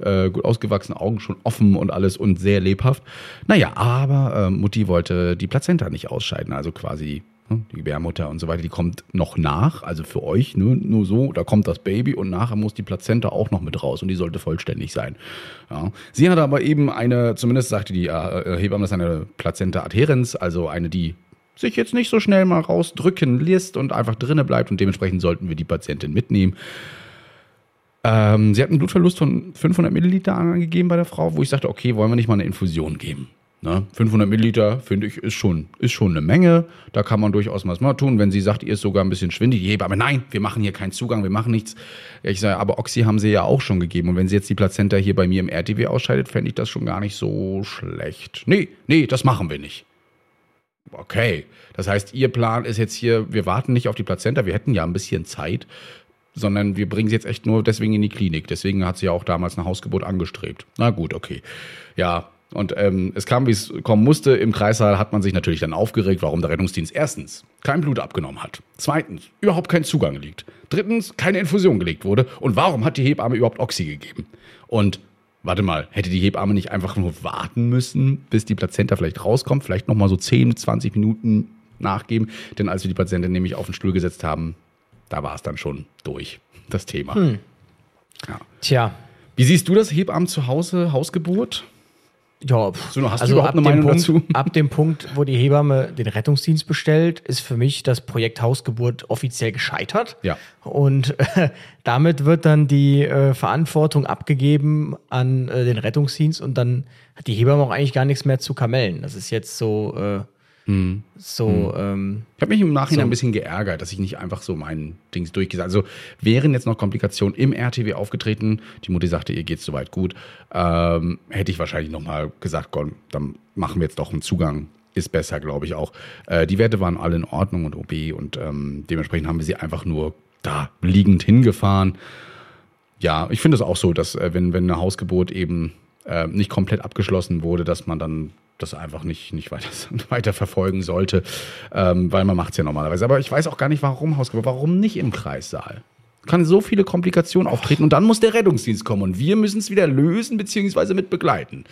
äh, gut ausgewachsene Augen, schon offen und alles und sehr lebhaft. Naja, aber äh, Mutti wollte die Plazenta nicht ausscheiden, also quasi die Gebärmutter und so weiter, die kommt noch nach, also für euch, nur, nur so, da kommt das Baby und nachher muss die Plazenta auch noch mit raus und die sollte vollständig sein. Ja. Sie hatte aber eben eine, zumindest sagte die äh, Hebamme, das ist eine Plazenta adherens, also eine, die sich jetzt nicht so schnell mal rausdrücken lässt und einfach drinne bleibt und dementsprechend sollten wir die Patientin mitnehmen. Ähm, sie hat einen Blutverlust von 500 Milliliter angegeben bei der Frau, wo ich sagte, okay, wollen wir nicht mal eine Infusion geben? Ne? 500 Milliliter, finde ich, ist schon, ist schon eine Menge. Da kann man durchaus was mal tun. Wenn sie sagt, ihr ist sogar ein bisschen schwindig, die Hebamme, nein, wir machen hier keinen Zugang, wir machen nichts. Ich sage, aber Oxy haben sie ja auch schon gegeben. Und wenn sie jetzt die Plazenta hier bei mir im RTW ausscheidet, fände ich das schon gar nicht so schlecht. Nee, nee, das machen wir nicht. Okay, das heißt, Ihr Plan ist jetzt hier, wir warten nicht auf die Plazenta, wir hätten ja ein bisschen Zeit, sondern wir bringen sie jetzt echt nur deswegen in die Klinik. Deswegen hat sie ja auch damals eine Hausgeburt angestrebt. Na gut, okay. Ja, und ähm, es kam, wie es kommen musste. Im Kreissaal hat man sich natürlich dann aufgeregt, warum der Rettungsdienst erstens kein Blut abgenommen hat, zweitens überhaupt keinen Zugang liegt, drittens keine Infusion gelegt wurde und warum hat die Hebamme überhaupt Oxy gegeben? Und Warte mal, hätte die Hebamme nicht einfach nur warten müssen, bis die Plazenta vielleicht rauskommt, vielleicht noch mal so 10, 20 Minuten nachgeben, denn als wir die Patientin nämlich auf den Stuhl gesetzt haben, da war es dann schon durch, das Thema. Ja. tja, Wie siehst du das Hebammen zu Hause, Hausgeburt? Ja, So, hast du überhaupt ab eine dem Meinung Punkt, dazu? Ab dem Punkt, wo die Hebamme den Rettungsdienst bestellt, ist für mich das Projekt Hausgeburt offiziell gescheitert. Ja. Und äh, damit wird dann die äh, Verantwortung abgegeben an äh, den Rettungsdienst und dann hat die Hebamme auch eigentlich gar nichts mehr zu kamellen. Das ist jetzt so, äh, Hm. so, ähm, Ich habe mich im Nachhinein So. ein bisschen geärgert, dass ich nicht einfach so mein Dings durchgesagt Also wären jetzt noch Komplikationen im RTW aufgetreten, die Mutti sagte, ihr geht's soweit gut, ähm, hätte ich wahrscheinlich nochmal gesagt, komm, dann machen wir jetzt doch einen Zugang. Ist besser, glaube ich auch. Äh, die Werte waren alle in Ordnung und OB und ähm, dementsprechend haben wir sie einfach nur da liegend hingefahren. Ja, ich finde es auch so, dass äh, wenn, wenn eine Hausgeburt eben äh, nicht komplett abgeschlossen wurde, dass man dann das einfach nicht, nicht weiter, weiter verfolgen sollte, ähm, weil man macht es ja normalerweise. Aber ich weiß auch gar nicht, warum Hausgeburt, warum nicht im Kreissaal? Kann so viele Komplikationen auftreten und dann muss der Rettungsdienst kommen und wir müssen es wieder lösen beziehungsweise mit begleiten.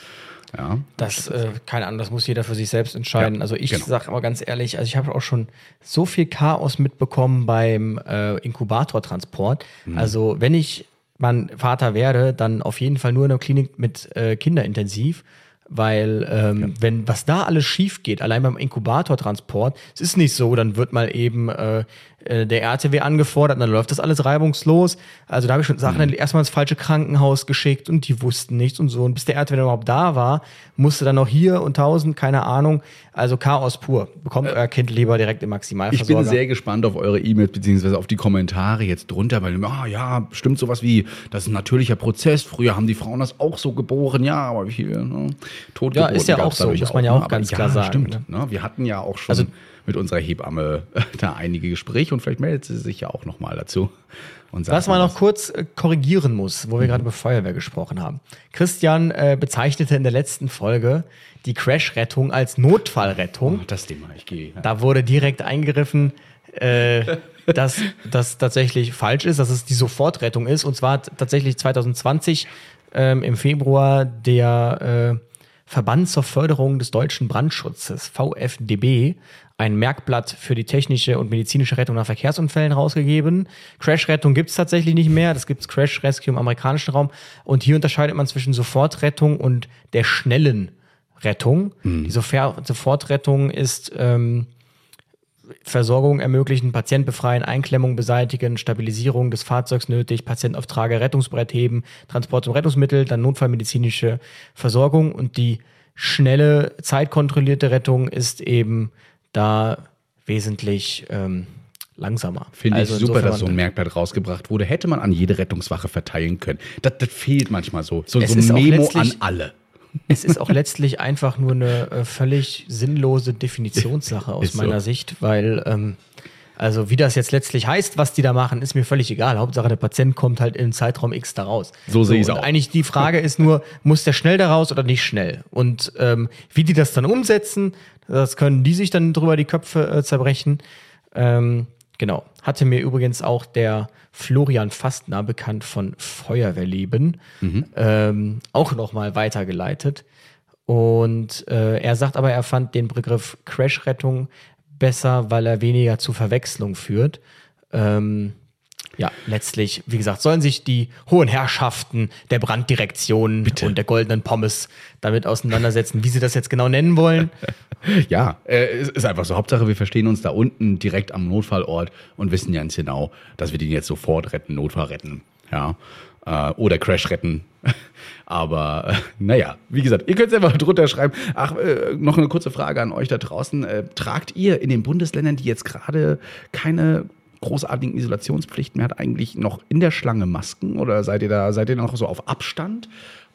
Ja, Das, äh, keine Ahnung, das muss jeder für sich selbst entscheiden. Ja, also ich genau. sage aber ganz ehrlich, also ich habe auch schon so viel Chaos mitbekommen beim äh, Inkubatortransport. Mhm. Also wenn ich mein Vater werde, dann auf jeden Fall nur in der Klinik mit äh, Kinderintensiv. Weil ähm, wenn was da alles schief geht, allein beim Inkubatortransport, es ist nicht so, dann wird mal eben äh, äh, der RTW angefordert und dann läuft das alles reibungslos. Also da habe ich schon Sachen Mhm. erstmal ins falsche Krankenhaus geschickt und die wussten nichts und so. Und bis der RTW dann überhaupt da war, musste dann noch hier und tausend, keine Ahnung. Also Chaos pur. Bekommt euer Kind lieber direkt im Äh, Ich Maximalversorger. bin sehr gespannt auf eure E-Mails beziehungsweise auf die Kommentare jetzt drunter, weil ah ja, stimmt sowas wie, das ist ein natürlicher Prozess. Früher haben die Frauen das auch so geboren, ja, aber wie viele ne? Totgeburten Ja, ist ja auch so, muss man ja auch ne? ganz klar sagen, Stimmt, ne? Wir hatten ja auch schon Also- mit unserer Hebamme äh, da einige Gespräche und vielleicht meldet sie sich ja auch nochmal dazu. Und sagt Was man noch kurz äh, korrigieren muss, wo wir gerade über Feuerwehr gesprochen haben. Christian äh, bezeichnete in der letzten Folge die Crash-Rettung als Notfallrettung. Oh, das Thema, ich gehe. Da wurde direkt eingegriffen, äh, dass das tatsächlich falsch ist, dass es die Sofortrettung ist. Und zwar hat tatsächlich 2020 ähm, im Februar der äh, Verband zur Förderung des deutschen Brandschutzes, VfDB, ein Merkblatt für die technische und medizinische Rettung nach Verkehrsunfällen rausgegeben. Crash-Rettung gibt es tatsächlich nicht mehr. Das gibt es Crash-Rescue im amerikanischen Raum. Und hier unterscheidet man zwischen Sofortrettung und der schnellen Rettung. Die Sofer Sofortrettung ist ähm, Versorgung ermöglichen, Patient befreien, Einklemmung beseitigen, Stabilisierung des Fahrzeugs nötig, Patient auf Trage, Rettungsbrett heben, Transport und Rettungsmittel, dann notfallmedizinische Versorgung und die schnelle, zeitkontrollierte Rettung ist eben da wesentlich ähm, langsamer. Finde Also ich super, dass so ein Merkblatt rausgebracht wurde. Hätte man an jede Rettungswache verteilen können. Das, das fehlt manchmal so. So, so ein Memo an alle. Es ist auch letztlich einfach nur eine äh, völlig sinnlose Definitionssache aus Ist so. meiner Sicht, weil ähm, also wie das jetzt letztlich heißt, was die da machen, ist mir völlig egal. Hauptsache der Patient kommt halt im Zeitraum X da raus. So sehe ich's und auch. Eigentlich die Frage ist nur, muss der schnell da raus oder nicht schnell? Und ähm, wie die das dann umsetzen, das können die sich dann drüber die Köpfe äh, zerbrechen. Ähm, genau. Hatte mir übrigens auch der Florian Fastner, bekannt von Feuerwehrleben, Mhm. ähm, auch nochmal weitergeleitet. Und äh, er sagt aber, er fand den Begriff Crash-Rettung besser, weil er weniger zu Verwechslung führt. Ähm, ja, letztlich, wie gesagt, sollen sich die hohen Herrschaften der Branddirektion und der goldenen Pommes damit auseinandersetzen, wie sie das jetzt genau nennen wollen. Ja, äh, es ist einfach so. Hauptsache, wir verstehen uns da unten direkt am Notfallort und wissen ganz genau, dass wir den jetzt sofort retten, Notfall retten. Ja. Äh, oder Crash retten. Aber äh, naja, wie gesagt, ihr könnt es einfach drunter schreiben. Ach, äh, noch eine kurze Frage an euch da draußen. Äh, tragt ihr in den Bundesländern, die jetzt gerade keine großartigen Isolationspflichten mehr hat, eigentlich noch in der Schlange Masken oder seid ihr da, seid ihr noch so auf Abstand?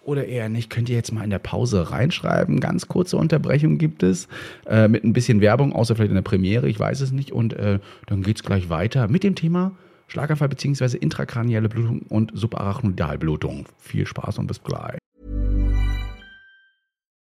Oder eher nicht, könnt ihr jetzt mal in der Pause reinschreiben. Ganz kurze Unterbrechung gibt es äh, mit ein bisschen Werbung, außer vielleicht in der Premiere, ich weiß es nicht. Und äh, dann geht's gleich weiter mit dem Thema Schlaganfall bzw. intrakranielle Blutung und Subarachnoidalblutung. Viel Spaß und bis gleich.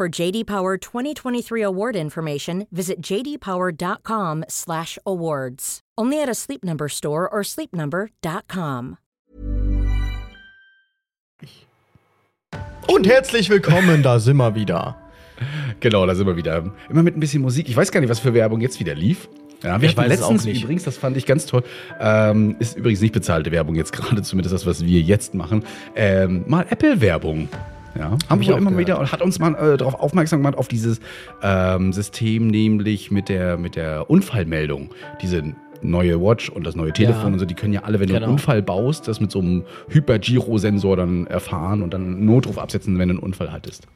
For JD Power 2023 award information, visit jdpower.com/awards. Only at a Sleep Number store or sleepnumber.com. Und herzlich willkommen, da sind wir wieder. Genau, da sind wir wieder. Immer mit ein bisschen Musik. Ich weiß gar nicht, was für Werbung jetzt wieder lief. Ja, wir Ich hatten weiß es letztens auch nicht. übrigens, das fand ich ganz toll. Ähm, ist übrigens nicht bezahlte Werbung jetzt gerade, zumindest das, was wir jetzt machen. Ähm, mal Apple-Werbung. Ja, haben ich wir auch immer gehört. wieder und hat uns mal äh, darauf aufmerksam gemacht, auf dieses ähm, System, nämlich mit der, mit der Unfallmeldung. Diese neue Watch und das neue Telefon Ja. und so, die können ja alle, wenn du Genau. einen Unfall baust, das mit so einem Hypergiro-Sensor dann erfahren und dann einen Notruf absetzen, wenn du einen Unfall hattest.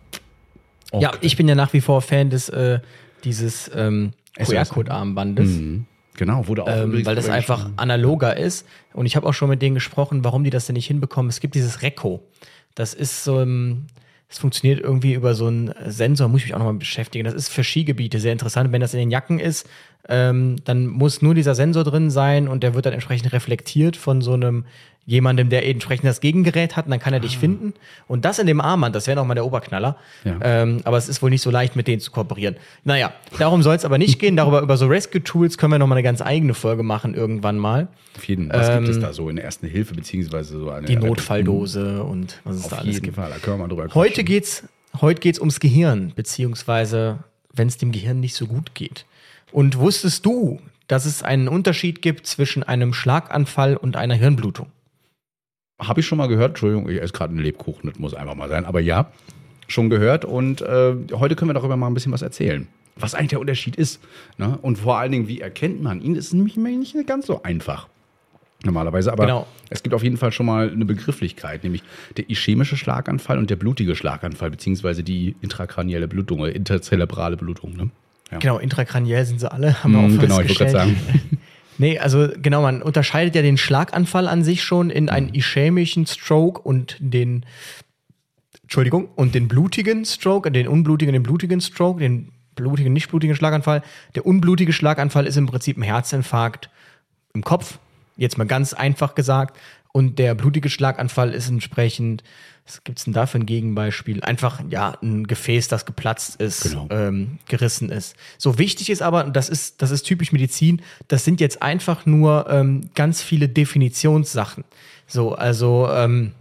Ja, Okay. ich bin ja nach wie vor Fan des äh, dieses ähm. QR-Code-Armbandes. Mhm. Genau, wurde auch Ähm, weil das einfach analoger ist. Und ich habe auch schon mit denen gesprochen, warum die das denn nicht hinbekommen. Es gibt dieses Reco. Das ist so ein, es funktioniert irgendwie über so einen Sensor, muss ich mich auch nochmal beschäftigen. Das ist für Skigebiete sehr interessant. Wenn das in den Jacken ist, ähm, dann muss nur dieser Sensor drin sein und der wird dann entsprechend reflektiert von so einem jemandem, der entsprechend das Gegengerät hat, und dann kann er dich finden. Und das in dem Armband, das wäre nochmal der Oberknaller. Ja. Ähm, aber es ist wohl nicht so leicht, mit denen zu kooperieren. Naja, darum soll es aber nicht gehen. Darüber, über so Rescue-Tools können wir nochmal eine ganz eigene Folge machen, irgendwann mal. Auf jeden Was gibt es Ähm, da so in der ersten Hilfe, beziehungsweise so eine Die Notfalldose und was es da alles gibt. Fall, da können wir mal drüber Heute geht's, heute geht's ums Gehirn, beziehungsweise wenn es dem Gehirn nicht so gut geht. Und wusstest du, dass es einen Unterschied gibt zwischen einem Schlaganfall und einer Hirnblutung? Habe ich schon mal gehört, Entschuldigung, ich esse gerade einen Lebkuchen, das muss einfach mal sein, aber ja, schon gehört und äh, heute können wir darüber mal ein bisschen was erzählen. was eigentlich der Unterschied ist. Ne? Und vor allen Dingen, wie erkennt man ihn? Das ist nämlich nicht ganz so einfach. Normalerweise, aber Genau. es gibt auf jeden Fall schon mal eine Begrifflichkeit, nämlich der ischämische Schlaganfall und der blutige Schlaganfall, beziehungsweise die intrakranielle Blutung oder interzerebrale Blutung. Ne? Ja. Genau, intrakraniell sind sie alle, haben wir Mm, auch genau, ich wollte gerade sagen. Nee, also genau, man unterscheidet ja den Schlaganfall an sich schon in Mhm. einen ischämischen Stroke und den, Entschuldigung, und den blutigen Stroke, den unblutigen, den blutigen Stroke, den blutigen, nicht blutigen Schlaganfall. Der unblutige Schlaganfall ist im Prinzip ein Herzinfarkt im Kopf, jetzt mal ganz einfach gesagt. Und der blutige Schlaganfall ist entsprechend, was gibt's denn da für ein Gegenbeispiel? Einfach, ja, ein Gefäß, das geplatzt ist, Genau. ähm, gerissen ist. So wichtig ist aber, und das ist, das ist typisch Medizin, das sind jetzt einfach nur ähm, ganz viele Definitionssachen. So, also, ähm,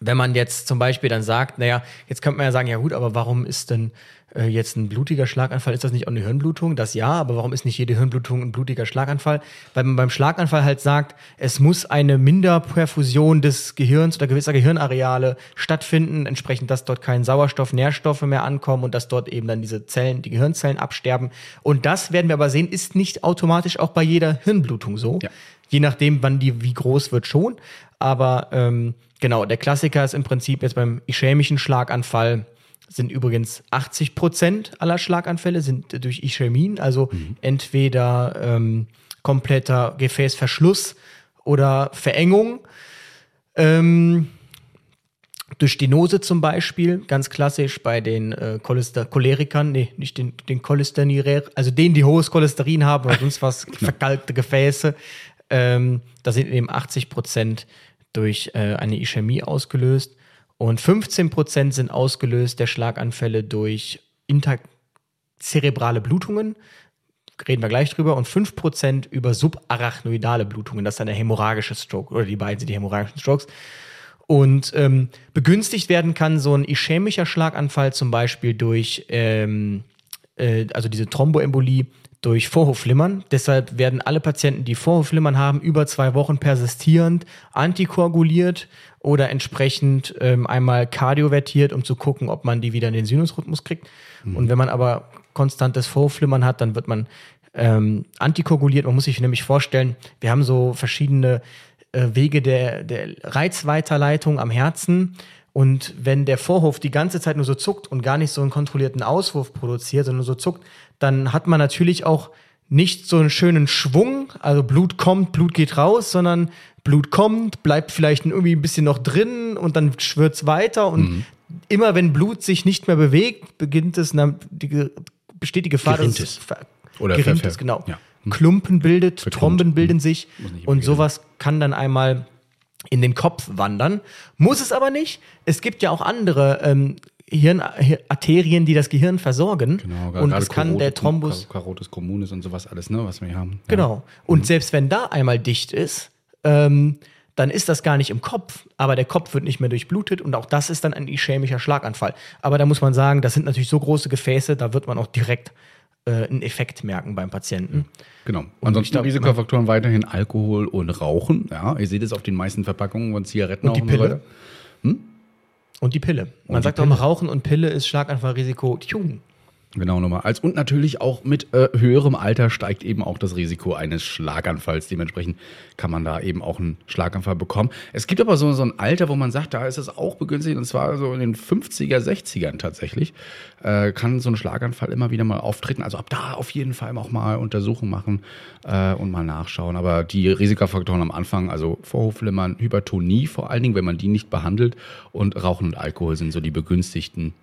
wenn man jetzt zum Beispiel dann sagt, naja, jetzt könnte man ja sagen, ja gut, aber warum ist denn äh, jetzt ein blutiger Schlaganfall, ist das nicht auch eine Hirnblutung? Das ja, aber warum ist nicht jede Hirnblutung ein blutiger Schlaganfall? Weil man beim Schlaganfall halt sagt, es muss eine Minderperfusion des Gehirns oder gewisser Gehirnareale stattfinden, entsprechend, dass dort kein Sauerstoff, Nährstoffe mehr ankommen und dass dort eben dann diese Zellen, die Gehirnzellen absterben. Und das werden wir aber sehen, ist nicht automatisch auch bei jeder Hirnblutung so. Ja. Je nachdem, wann die, wie groß wird schon. Aber ähm, genau, der Klassiker ist im Prinzip jetzt beim ischämischen Schlaganfall sind übrigens 80 Prozent aller Schlaganfälle sind durch Ischämien, also entweder ähm, kompletter Gefäßverschluss oder Verengung. Ähm, durch Stenose zum Beispiel, ganz klassisch bei den äh, Cholester Cholerikern, nee, nicht den, den Cholesterinär, also denen, die hohes Cholesterin haben oder sonst was, verkalkte Gefäße. Ähm, da sind eben 80 Prozent durch äh, eine Ischämie ausgelöst und 15 Prozent sind ausgelöst der Schlaganfälle durch intercerebrale Blutungen. Reden wir gleich drüber. Und 5 Prozent über subarachnoidale Blutungen. Das ist dann der hämorrhagische Stroke. Oder die beiden sind die hämorrhagischen Strokes. Und ähm, begünstigt werden kann so ein ischämischer Schlaganfall zum Beispiel durch, ähm, äh, also diese Thromboembolie durch Vorhofflimmern. Deshalb werden alle Patienten, die Vorhofflimmern haben, über zwei Wochen persistierend antikoaguliert oder entsprechend ähm, einmal kardiovertiert, um zu gucken, ob man die wieder in den Sinusrhythmus kriegt. Und wenn man aber konstantes Vorhofflimmern hat, dann wird man ähm, antikoaguliert. Man muss sich nämlich vorstellen, wir haben so verschiedene äh, Wege der, der Reizweiterleitung am Herzen. Und wenn der Vorhof die ganze Zeit nur so zuckt und gar nicht so einen kontrollierten Auswurf produziert, sondern nur so zuckt, dann hat man natürlich auch nicht so einen schönen Schwung, also Blut kommt, Blut geht raus, sondern Blut kommt, bleibt vielleicht irgendwie ein bisschen noch drin und dann schwirrt's weiter und immer wenn Blut sich nicht mehr bewegt, beginnt es, na, die, besteht die Gefahr, dass Gerinnt es es. ver- Oder gerinnt es, genau. ja. Klumpen bildet, Verklumpt. Tromben bilden sich Muss nicht immer und sowas kann dann einmal in den Kopf wandern. Muss es aber nicht. Es gibt ja auch andere ähm, Hirnarterien, die das Gehirn versorgen. Genau, und es kann Karotis- der Thrombus. Carotis communis und sowas alles, ne, was wir hier haben. Ja. Genau. Und selbst wenn da einmal dicht ist, ähm, dann ist das gar nicht im Kopf, aber der Kopf wird nicht mehr durchblutet und auch das ist dann ein ischämischer Schlaganfall. Aber da muss man sagen, das sind natürlich so große Gefäße, da wird man auch direkt äh, einen Effekt merken beim Patienten. Genau. Ansonsten ich glaub, Risikofaktoren weiterhin Alkohol und Rauchen. Ja, ihr seht es auf den meisten Verpackungen von Zigaretten Und die Pille. weiter. Und die Pille. Man sagt auch immer, Rauchen und Pille ist Schlaganfallrisiko. Tjung. Genau nochmal. Als und natürlich auch mit äh, höherem Alter steigt eben auch das Risiko eines Schlaganfalls. Dementsprechend kann man da eben auch einen Schlaganfall bekommen. Es gibt aber so, so ein Alter, wo man sagt, da ist es auch begünstigt, und zwar so in den 50er, 60ern tatsächlich, äh, kann so ein Schlaganfall immer wieder mal auftreten. Also ab da auf jeden Fall auch mal Untersuchungen machen äh, und mal nachschauen. Aber die Risikofaktoren am Anfang, also Vorhofflimmern, Hypertonie, vor allen Dingen, wenn man die nicht behandelt, und Rauchen und Alkohol sind so die begünstigten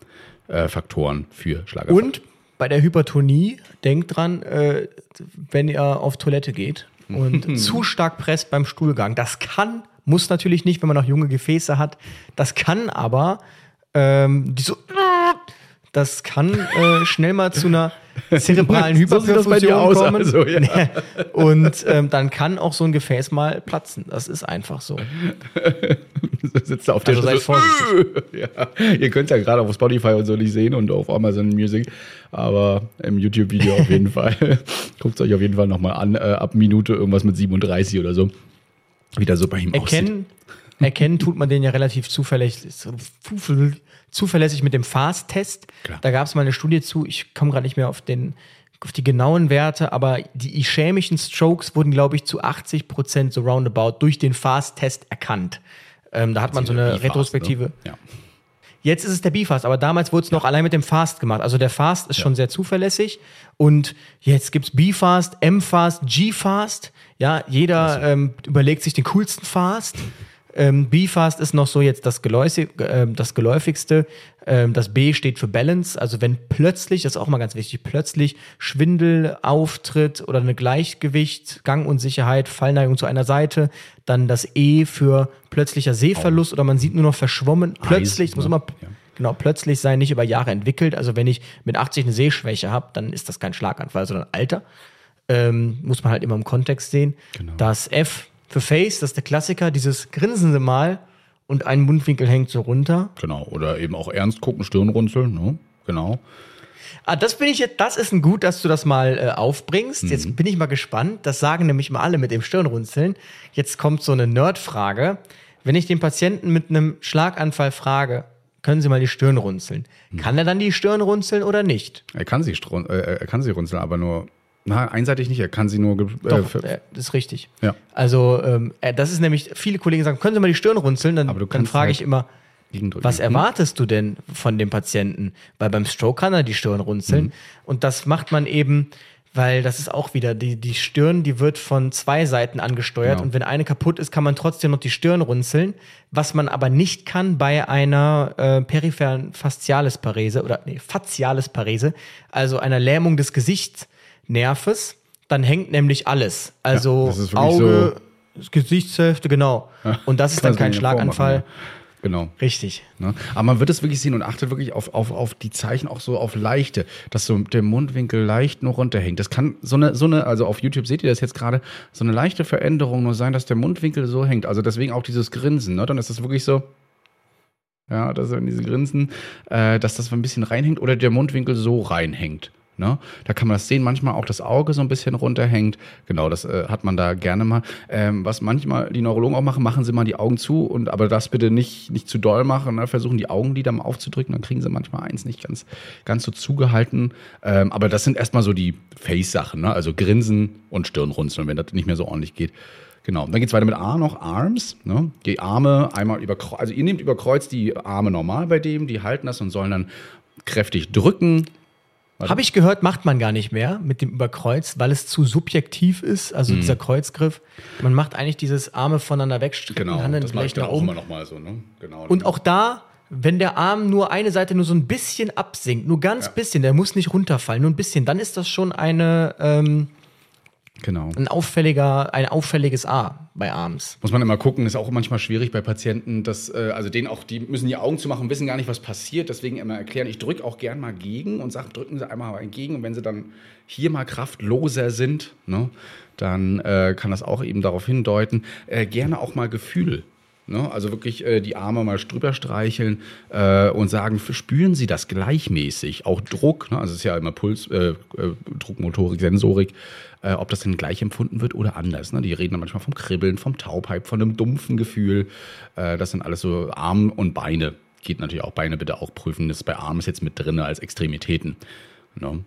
äh, Faktoren für Schlaganfall. Und bei der Hypertonie, denkt dran, äh, wenn ihr auf Toilette geht und zu stark presst beim Stuhlgang, das kann, muss natürlich nicht, wenn man noch junge Gefäße hat, das kann aber, ähm, die so, das kann äh, schnell mal zu einer zerebralen So Hyperperfusion aus, kommen. also, ja. Und ähm, dann kann auch so ein Gefäß mal platzen. Das ist einfach so. sitzt da auf der Also seid vorsichtig. ja. Ihr könnt ja gerade auf Spotify und so nicht sehen und auf Amazon Music, aber im YouTube-Video auf jeden Fall. Guckt es euch auf jeden Fall nochmal an, äh, ab Minute irgendwas mit 37 oder so. Wie das so bei ihm aussieht. Erkennen, erkennen tut man den ja relativ zuverlässig, zuverlässig mit dem Fast-Test. Da gab es mal eine Studie zu, ich komme gerade nicht mehr auf den auf die genauen Werte, aber die ischämischen Strokes wurden, glaube ich, zu 80 Prozent so roundabout durch den Fast-Test erkannt. Ähm, da hat man so eine Bifast, Retrospektive. Ne? Ja. Jetzt ist es der Bifast, aber damals wurde es noch allein mit dem Fast gemacht. Also der Fast ist schon sehr zuverlässig. Und jetzt gibt's B-Fast, M-Fast, G-Fast. Ja, jeder ähm, überlegt sich den coolsten Fast. Ähm, B-Fast ist noch so jetzt das, geläufig, ähm, das geläufigste. Ähm, das B steht für Balance. Also wenn plötzlich, das ist auch mal ganz wichtig, plötzlich Schwindel auftritt oder eine Gleichgewicht, Gangunsicherheit, Fallneigung zu einer Seite, dann das E für plötzlicher Sehverlust oder man sieht nur noch verschwommen. Plötzlich, es muss ne? immer Ja. genau plötzlich sein, nicht über Jahre entwickelt. Also wenn ich mit 80 eine Sehschwäche habe, dann ist das kein Schlaganfall, sondern Alter. Ähm, muss man halt immer im Kontext sehen. Genau. Das F für Face, das ist der Klassiker, dieses grinsende Mal und ein Mundwinkel hängt so runter. Genau. Oder eben auch ernst gucken, Stirnrunzeln, ne? Genau. Ah, das bin ich jetzt, das ist ein gut, dass du das mal äh, aufbringst. Mhm. Jetzt bin ich mal gespannt. Das sagen nämlich mal alle mit dem Stirnrunzeln. Jetzt kommt so eine Nerdfrage. Wenn ich den Patienten mit einem Schlaganfall frage, können Sie mal die Stirn runzeln? Mhm. Kann er dann die Stirn runzeln oder nicht? Er kann sie, äh, er kann sie runzeln, aber nur, na, einseitig nicht. Er kann sie nur. Äh, Doch, äh, das ist richtig. Ja. Also, ähm, äh, das ist nämlich, viele Kollegen sagen, können Sie mal die Stirn runzeln? Dann, dann frage halt ich immer, was Hm? erwartest du denn von dem Patienten? Weil beim Stroke kann er die Stirn runzeln. Mhm. Und das macht man eben, weil das ist auch wieder, die, die Stirn, die wird von zwei Seiten angesteuert. Genau. Und wenn eine kaputt ist, kann man trotzdem noch die Stirn runzeln. Was man aber nicht kann bei einer äh, peripheren Faszialisparese oder nee, Facialisparese, also einer Lähmung des Gesichtsnerves, dann hängt nämlich alles. Also wirklich Auge, Gesichtshälfte, genau. Und das ist dann kein Schlaganfall. ja. Genau. Richtig. Ne? Aber man wird es wirklich sehen und achtet wirklich auf, auf, auf die Zeichen, auch so auf leichte, dass so der Mundwinkel leicht nur runterhängt. Das kann so eine, so eine, also auf YouTube seht ihr das jetzt gerade, so eine leichte Veränderung nur sein, dass der Mundwinkel so hängt. Also deswegen auch dieses Grinsen, ne? Dann ist das wirklich so. Ja, dass in diese Grinsen, äh, dass das ein bisschen reinhängt oder der Mundwinkel so reinhängt. Ne? Da kann man das sehen, manchmal auch das Auge so ein bisschen runterhängt. Genau, das äh, hat man da gerne mal. Ähm, was manchmal die Neurologen auch machen, machen sie mal die Augen zu und aber das bitte nicht, nicht zu doll machen. Ne? Versuchen die Augenlider mal aufzudrücken, dann kriegen sie manchmal eins nicht ganz, ganz so zugehalten. Ähm, aber das sind erstmal so die Face-Sachen, ne? also Grinsen und Stirnrunzeln, wenn das nicht mehr so ordentlich geht. Genau. Dann geht's weiter mit A noch, Arms. Ne? Die Arme einmal über. Also ihr nehmt über Kreuz die Arme normal bei dem, die halten das und sollen dann kräftig drücken. Habe ich gehört, macht man gar nicht mehr mit dem Überkreuz, weil es zu subjektiv ist, also Mhm. dieser Kreuzgriff. Man macht eigentlich dieses Arme voneinander wegstrecken, Genau, Hand das mache ich leicht dann nach auch oben. immer noch mal so. Ne? Genau. Und auch da, wenn der Arm nur eine Seite nur so ein bisschen absinkt, nur ganz bisschen, der muss nicht runterfallen, nur ein bisschen, dann ist das schon eine, ähm, genau. ein auffälliger, ein auffälliges A bei Arms. Muss man immer gucken, ist auch manchmal schwierig bei Patienten, dass, äh, also denen auch, die müssen die Augen zumachen, wissen gar nicht, was passiert, deswegen immer erklären, ich drücke auch gern mal gegen und sage, drücken Sie einmal entgegen und wenn Sie dann hier mal kraftloser sind, ne, dann äh, kann das auch eben darauf hindeuten, äh, gerne auch mal Gefühl. Ne? Also wirklich äh, die Arme mal drüber streicheln äh, und sagen, spüren Sie das gleichmäßig? Auch Druck, ne? also es ist ja immer Puls, äh, äh, Druckmotorik, Sensorik, äh, ob das denn gleich empfunden wird oder anders. Ne? Die reden dann manchmal vom Kribbeln, vom Taubheit, von einem dumpfen Gefühl. Äh, das sind alles so Arm und Beine. Geht natürlich auch Beine bitte auch prüfen. Das ist bei Arm ist jetzt mit drin als Extremitäten. Ne?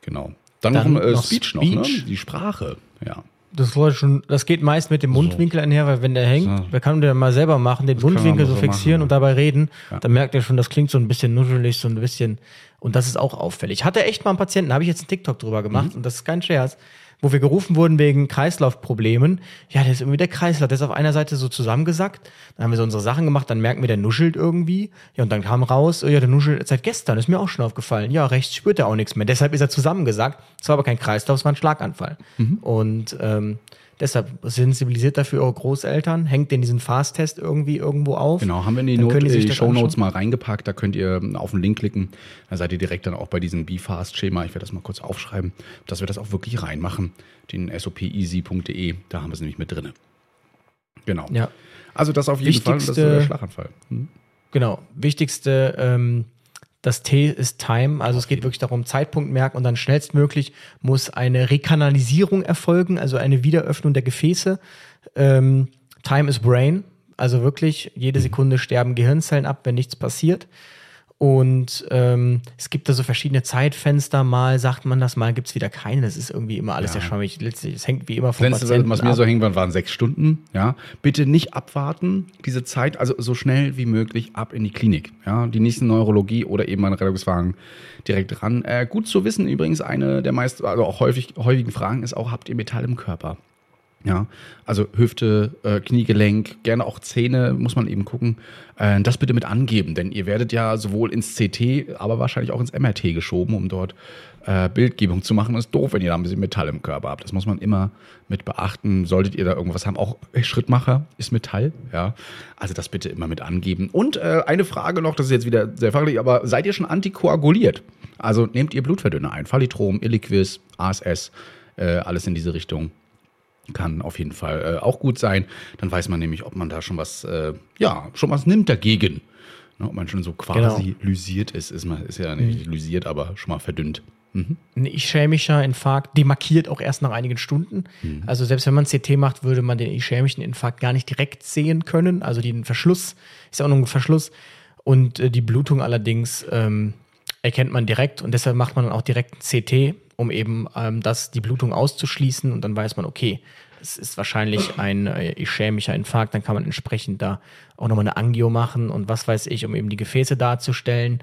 Genau. Dann, Dann noch, noch Speech, noch, Speech. ne? die Sprache. Ja. Das war schon, das geht meist mit dem Mundwinkel einher, weil wenn der hängt, So. wer kann der mal selber machen, den man Mundwinkel so fixieren machen, und dabei reden, Ja. dann merkt er schon, das klingt so ein bisschen nuschelig, so ein bisschen, und das ist auch auffällig. Hatte echt mal einen Patienten, da habe ich jetzt einen TikTok drüber gemacht, Mhm. und das ist kein Scherz, wo wir gerufen wurden wegen Kreislaufproblemen. Ja, der ist irgendwie der Kreislauf, der ist auf einer Seite so zusammengesackt. Dann haben wir so unsere Sachen gemacht, dann merken wir, der nuschelt irgendwie. Ja, und dann kam raus, oh ja, der nuschelt seit gestern, ist mir auch schon aufgefallen. Ja, rechts spürt er auch nichts mehr. Deshalb ist er zusammengesackt. Es war aber kein Kreislauf, es war ein Schlaganfall. Mhm. Und ähm, deshalb sensibilisiert dafür eure Großeltern, hängt den diesen Fast-Test irgendwie irgendwo auf. Genau, haben wir in die, Not, die die Show Notes mal reingepackt. Da könnt ihr ähm, auf den Link klicken. Da seid ihr direkt dann auch bei diesem BeFast-Schema. Ich werde das mal kurz aufschreiben, dass wir das auch wirklich reinmachen. Den sopeasy.de, da haben wir es nämlich mit drin. Genau. Ja. Also das auf jeden Fall, das ist der Wichtigste- Schlaganfall. Hm? Genau. Wichtigste, ähm, das T ist Time. Also es geht wirklich darum, Zeitpunkt merken und dann schnellstmöglich muss eine Rekanalisierung erfolgen, also eine Wiederöffnung der Gefäße. Ähm, Time is Brain. Also wirklich, jede Sekunde sterben Gehirnzellen ab, wenn nichts passiert. Und ähm, es gibt da so verschiedene Zeitfenster, mal sagt man das, mal gibt es wieder keine. Das ist irgendwie immer alles Ja. sehr schwammig. Letztlich, es hängt wie immer vom letzte, Patienten was mir ab. so hängen war, waren sechs Stunden. Ja, bitte nicht abwarten, diese Zeit, also so schnell wie möglich ab in die Klinik. Ja, die nächsten Neurologie oder eben ein Rettungswagen direkt ran. Äh, gut zu wissen übrigens, eine der meist, also auch häufig, häufigen Fragen ist auch, habt ihr Metall im Körper? Ja, also Hüfte, äh, Kniegelenk, gerne auch Zähne, muss man eben gucken. Äh, das bitte mit angeben, denn ihr werdet ja sowohl ins CT, aber wahrscheinlich auch ins MRT geschoben, um dort äh, Bildgebung zu machen. Das ist doof, wenn ihr da ein bisschen Metall im Körper habt. Das muss man immer mit beachten. Solltet ihr da irgendwas haben, auch Schrittmacher ist Metall, ja. Also das bitte immer mit angeben. Und äh, eine Frage noch, das ist jetzt wieder sehr fachlich, aber seid ihr schon antikoaguliert? Also nehmt ihr Blutverdünner ein? Phalitrom, Illiquis, ASS, äh, alles in diese Richtung kann auf jeden Fall äh, auch gut sein. Dann weiß man nämlich, ob man da schon was, äh, ja, schon was nimmt dagegen. Ne, ob man schon so quasi lysiert ist. Ist, man, ist ja nicht lysiert, aber schon mal verdünnt. Ein ischämischer Infarkt demarkiert auch erst nach einigen Stunden. Also selbst wenn man CT macht, würde man den ischämischen Infarkt gar nicht direkt sehen können. Also den Verschluss ist ja auch noch ein Verschluss. Und äh, die Blutung allerdings ähm, erkennt man direkt und deshalb macht man dann auch direkt ein CT, um eben ähm, das, die Blutung auszuschließen und dann weiß man, okay, es ist wahrscheinlich ein äh, ischämischer Infarkt, dann kann man entsprechend da auch nochmal eine Angio machen und was weiß ich, um eben die Gefäße darzustellen.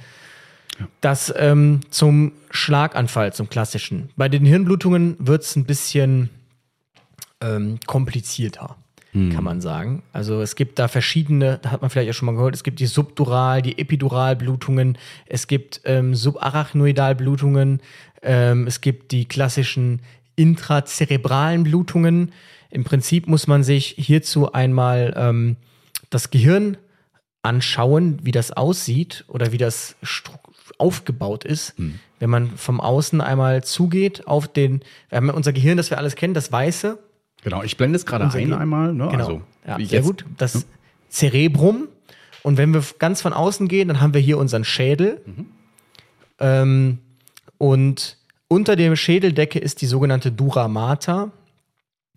Das ähm, zum Schlaganfall, zum klassischen. Bei den Hirnblutungen wird es ein bisschen ähm, komplizierter, kann man sagen. Also es gibt da verschiedene, da hat man vielleicht auch schon mal gehört, es gibt die Subdural, die Epiduralblutungen, es gibt ähm, Subarachnoidalblutungen, ähm, es gibt die klassischen intrazerebralen Blutungen. Im Prinzip muss man sich hierzu einmal ähm, das Gehirn anschauen, wie das aussieht oder wie das aufgebaut ist. Wenn man vom Außen einmal zugeht auf den, wir haben unser Gehirn, das wir alles kennen, das Weiße. Genau, ich blende es gerade ein Ge- einmal. Ne? Genau. Also, ja, sehr jetzt. gut. Das Cerebrum. Und wenn wir ganz von außen gehen, dann haben wir hier unseren Schädel. Ähm, und unter der Schädeldecke ist die sogenannte Dura Mater.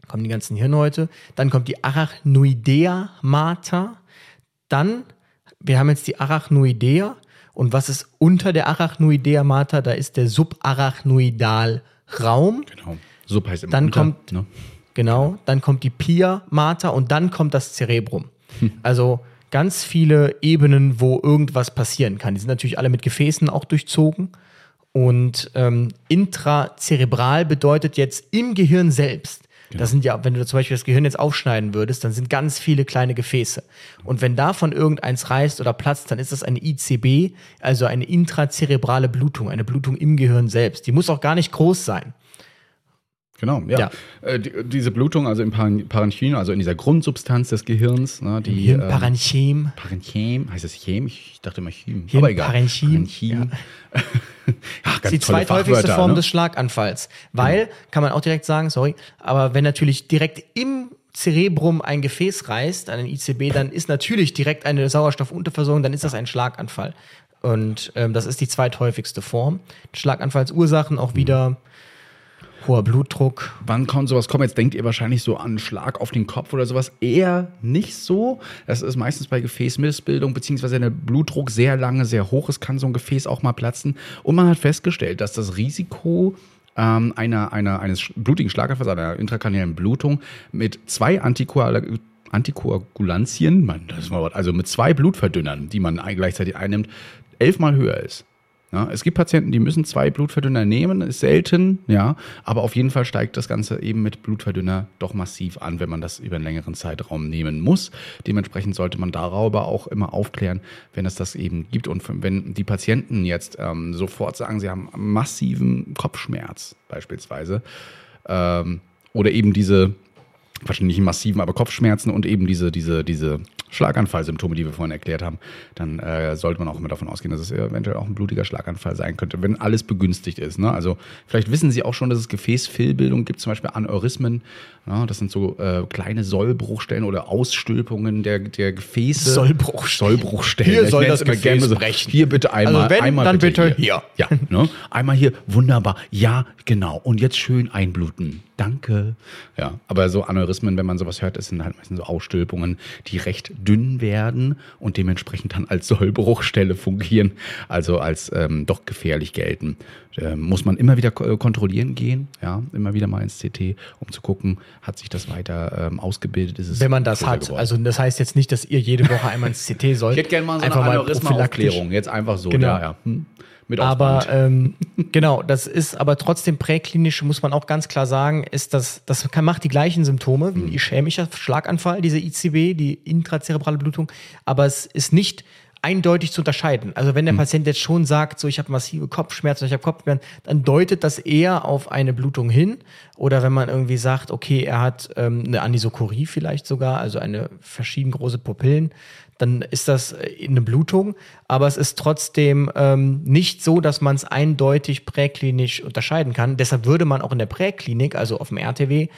Da kommen die ganzen Hirnhäute. Dann kommt die Arachnoidea Mater. Dann, wir haben jetzt die Arachnoidea. Und was ist unter der Arachnoidea Mater? Da ist der Subarachnoidalraum. Genau. Sub heißt immer Dann unter, kommt- Ne? Genau, dann kommt die Pia Mater und dann kommt das Cerebrum. Hm. Also ganz viele Ebenen, wo irgendwas passieren kann. Die sind natürlich alle mit Gefäßen auch durchzogen. Und ähm, intrazerebral bedeutet jetzt im Gehirn selbst. Genau. Das sind ja, wenn du zum Beispiel das Gehirn jetzt aufschneiden würdest, dann sind ganz viele kleine Gefäße. Und wenn davon irgendeins reißt oder platzt, dann ist das eine ICB, also eine intrazerebrale Blutung, eine Blutung im Gehirn selbst. Die muss auch gar nicht groß sein. Genau, ja. Ja. Äh, die, diese Blutung, also im Parenchym, also in dieser Grundsubstanz des Gehirns, ne, die ähm, Hirnparenchem. Parenchem, heißt es Chem? Ich dachte immer Chym. Hirn- Aber egal. Parenchym, Parenchym. ja, ganz die zweithäufigste Form ne? des Schlaganfalls. Weil, kann man auch direkt sagen, sorry, aber wenn natürlich direkt im Cerebrum ein Gefäß reißt, an den ICB, dann ist natürlich direkt eine Sauerstoffunterversorgung, dann ist das ein Schlaganfall. Und ähm, das ist die zweithäufigste Form. Schlaganfallsursachen auch wieder hoher Blutdruck. Wann kommt sowas kommen? Jetzt denkt ihr wahrscheinlich so an einen Schlag auf den Kopf oder sowas. Eher nicht so. Das ist meistens bei Gefäßmissbildung, beziehungsweise der Blutdruck sehr lange, sehr hoch ist, kann so ein Gefäß auch mal platzen. Und man hat festgestellt, dass das Risiko ähm, einer, einer, eines blutigen Schlaganfalls, einer intrakraniellen Blutung mit zwei Antikoagula Antikoagulantien, Mann, das ist mal was, also mit zwei Blutverdünnern, die man gleichzeitig einnimmt, elfmal höher ist. Ja, es gibt Patienten, die müssen zwei Blutverdünner nehmen, ist selten, ja, aber auf jeden Fall steigt das Ganze eben mit Blutverdünner doch massiv an, wenn man das über einen längeren Zeitraum nehmen muss. Dementsprechend sollte man darüber auch immer aufklären, wenn es das eben gibt und wenn die Patienten jetzt ähm, sofort sagen, sie haben massiven Kopfschmerz beispielsweise ähm, oder eben diese wahrscheinlich nicht massiven, aber Kopfschmerzen und eben diese, diese, diese Schlaganfallsymptome, die wir vorhin erklärt haben, dann äh, sollte man auch immer davon ausgehen, dass es eventuell auch ein blutiger Schlaganfall sein könnte, wenn alles begünstigt ist. Ne? Also vielleicht wissen Sie auch schon, dass es Gefäßfehlbildung gibt, zum Beispiel Aneurysmen. Ja, das sind so äh, kleine Sollbruchstellen oder Ausstülpungen der, der Gefäße. Sollbruchstellen. Sollbruchstellen. Hier Ich soll das Gefäß so, brechen. Hier bitte einmal. Also wenn, einmal dann bitte hier. Ja, ne? Einmal hier, wunderbar. Ja, genau. Und jetzt schön einbluten. Danke. Ja, aber so Aneurysmen, wenn man sowas hört, das sind halt meistens so Ausstülpungen, die recht dünn werden und dementsprechend dann als Sollbruchstelle fungieren, also als ähm, doch gefährlich gelten. Ähm, muss man immer wieder ko- kontrollieren gehen, ja, immer wieder mal ins CT, um zu gucken, hat sich das weiter ähm, ausgebildet, ist es Wenn man das hat. geworden. Also das heißt jetzt nicht, dass ihr jede Woche einmal ins CT sollt. ich hätte gerne mal so Einfach eine. Aneurysma-Aufklärung, jetzt einfach so, Genau. ja, ja. Hm? Mit Aber ähm, genau, das ist aber trotzdem präklinisch, muss man auch ganz klar sagen, ist das, das kann, macht die gleichen Symptome wie ein ischämischer Schlaganfall, diese ICB, die intrazerebrale Blutung, aber es ist nicht eindeutig zu unterscheiden. Also wenn der Patient jetzt schon sagt, so ich habe massive Kopfschmerzen, ich habe Kopfschmerzen, dann deutet das eher auf eine Blutung hin. Oder wenn man irgendwie sagt, okay, er hat ähm, eine Anisokorie vielleicht sogar, also eine verschieden große Pupillen, dann ist das äh, eine Blutung, aber es ist trotzdem ähm, nicht so, dass man es eindeutig präklinisch unterscheiden kann. Deshalb würde man auch in der Präklinik, also auf dem RTW,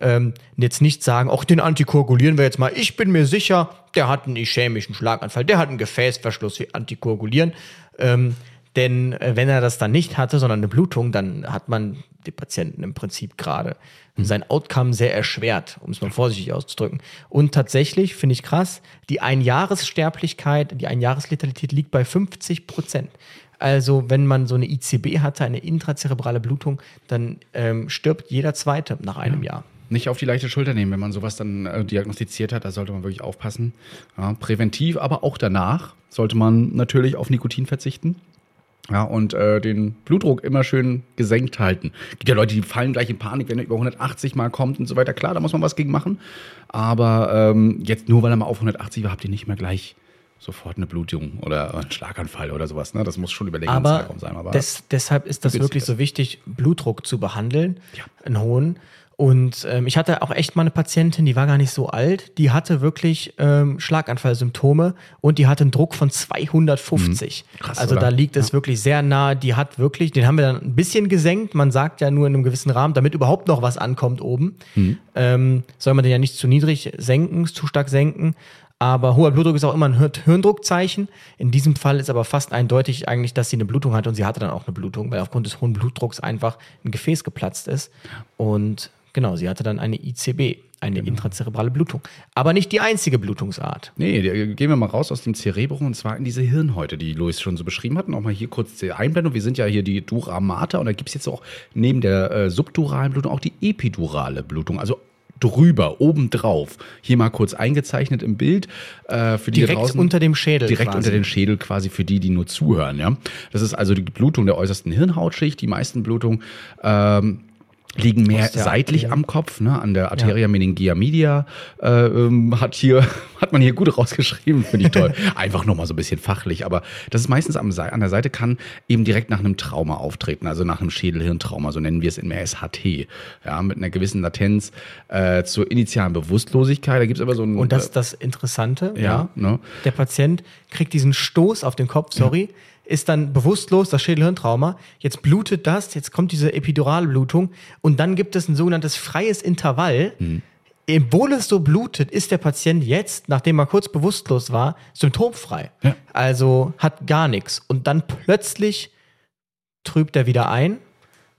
ähm, jetzt nicht sagen, auch den antikoagulieren wir jetzt mal. Ich bin mir sicher, der hat einen ischämischen Schlaganfall, der hat einen Gefäßverschluss, wir antikoagulieren. Ähm, denn äh, wenn er das dann nicht hatte, sondern eine Blutung, dann hat man den Patienten im Prinzip gerade sein Outcome sehr erschwert, um es mal vorsichtig auszudrücken. Und tatsächlich finde ich krass, die Einjahressterblichkeit, die Einjahresletalität liegt bei 50 Prozent. Also wenn man so eine ICB hatte, eine intrazerebrale Blutung, dann ähm, stirbt jeder Zweite nach einem Jahr. Nicht auf die leichte Schulter nehmen, wenn man sowas dann äh, diagnostiziert hat. Da sollte man wirklich aufpassen. Ja, präventiv, aber auch danach sollte man natürlich auf Nikotin verzichten. Ja, und äh, den Blutdruck immer schön gesenkt halten. Gibt ja Leute, die fallen gleich in Panik, wenn er über 180 mal kommt und so weiter. Klar, da muss man was gegen machen. Aber ähm, jetzt nur, weil er mal auf 180 war, habt ihr nicht mehr gleich sofort eine Blutung oder einen Schlaganfall oder sowas. Ne? Das muss schon über längeren Zeitraum sein. Aber des, deshalb ist das wirklich so wichtig, Blutdruck zu behandeln, Ja. einen hohen. Und ähm, ich hatte auch echt mal eine Patientin, die war gar nicht so alt, die hatte wirklich ähm, Schlaganfallsymptome und die hatte einen Druck von 250. Mhm. Krass, also oder? da liegt es wirklich sehr nah. Die hat wirklich, den haben wir dann ein bisschen gesenkt. Man sagt ja nur in einem gewissen Rahmen, damit überhaupt noch was ankommt oben, Mhm. ähm, soll man den ja nicht zu niedrig senken, zu stark senken. Aber hoher Blutdruck ist auch immer ein Hir- Hirndruckzeichen. In diesem Fall ist aber fast eindeutig eigentlich, dass sie eine Blutung hatte und sie hatte dann auch eine Blutung, weil aufgrund des hohen Blutdrucks einfach ein Gefäß geplatzt ist. Und genau, sie hatte dann eine ICB, eine intrazerebrale Blutung. Aber nicht die einzige Blutungsart. Nee, die- gehen wir mal raus aus dem Cerebrum und zwar in diese Hirnhäute, die Luis schon so beschrieben hat. Nochmal hier kurz die Einblendung. Wir sind ja hier die Dura Mater und da gibt es jetzt auch neben der äh, subduralen Blutung auch die epidurale Blutung. Also drüber, obendrauf. Hier mal kurz eingezeichnet im Bild. Äh, für die Direkt draußen, unter dem Schädel. Direkt quasi. unter den Schädel quasi für die, die nur zuhören. Ja, Das ist also die Blutung der äußersten Hirnhautschicht. Die meisten Blutungen ähm, liegen mehr der seitlich Arterie. am Kopf, ne, an der Arteria meningia media, äh, ähm, hat hier, hat man hier gut rausgeschrieben, finde ich toll. Einfach nochmal so ein bisschen fachlich, aber das ist meistens am, an der Seite kann eben direkt nach einem Trauma auftreten, also nach einem Schädelhirntrauma, so nennen wir es im SHT, ja, mit einer gewissen Latenz äh, zur initialen Bewusstlosigkeit. Da gibt es aber so ein Und das ist das Interessante. Ja, ne? Der Patient kriegt diesen Stoß auf den Kopf, sorry, ist dann bewusstlos, das Schädelhirntrauma. Jetzt blutet das, jetzt kommt diese Epiduralblutung und dann gibt es ein sogenanntes freies Intervall. Mhm. Obwohl es so blutet, ist der Patient jetzt, nachdem er kurz bewusstlos war, symptomfrei. Ja. Also hat gar nichts. Und dann plötzlich trübt er wieder ein.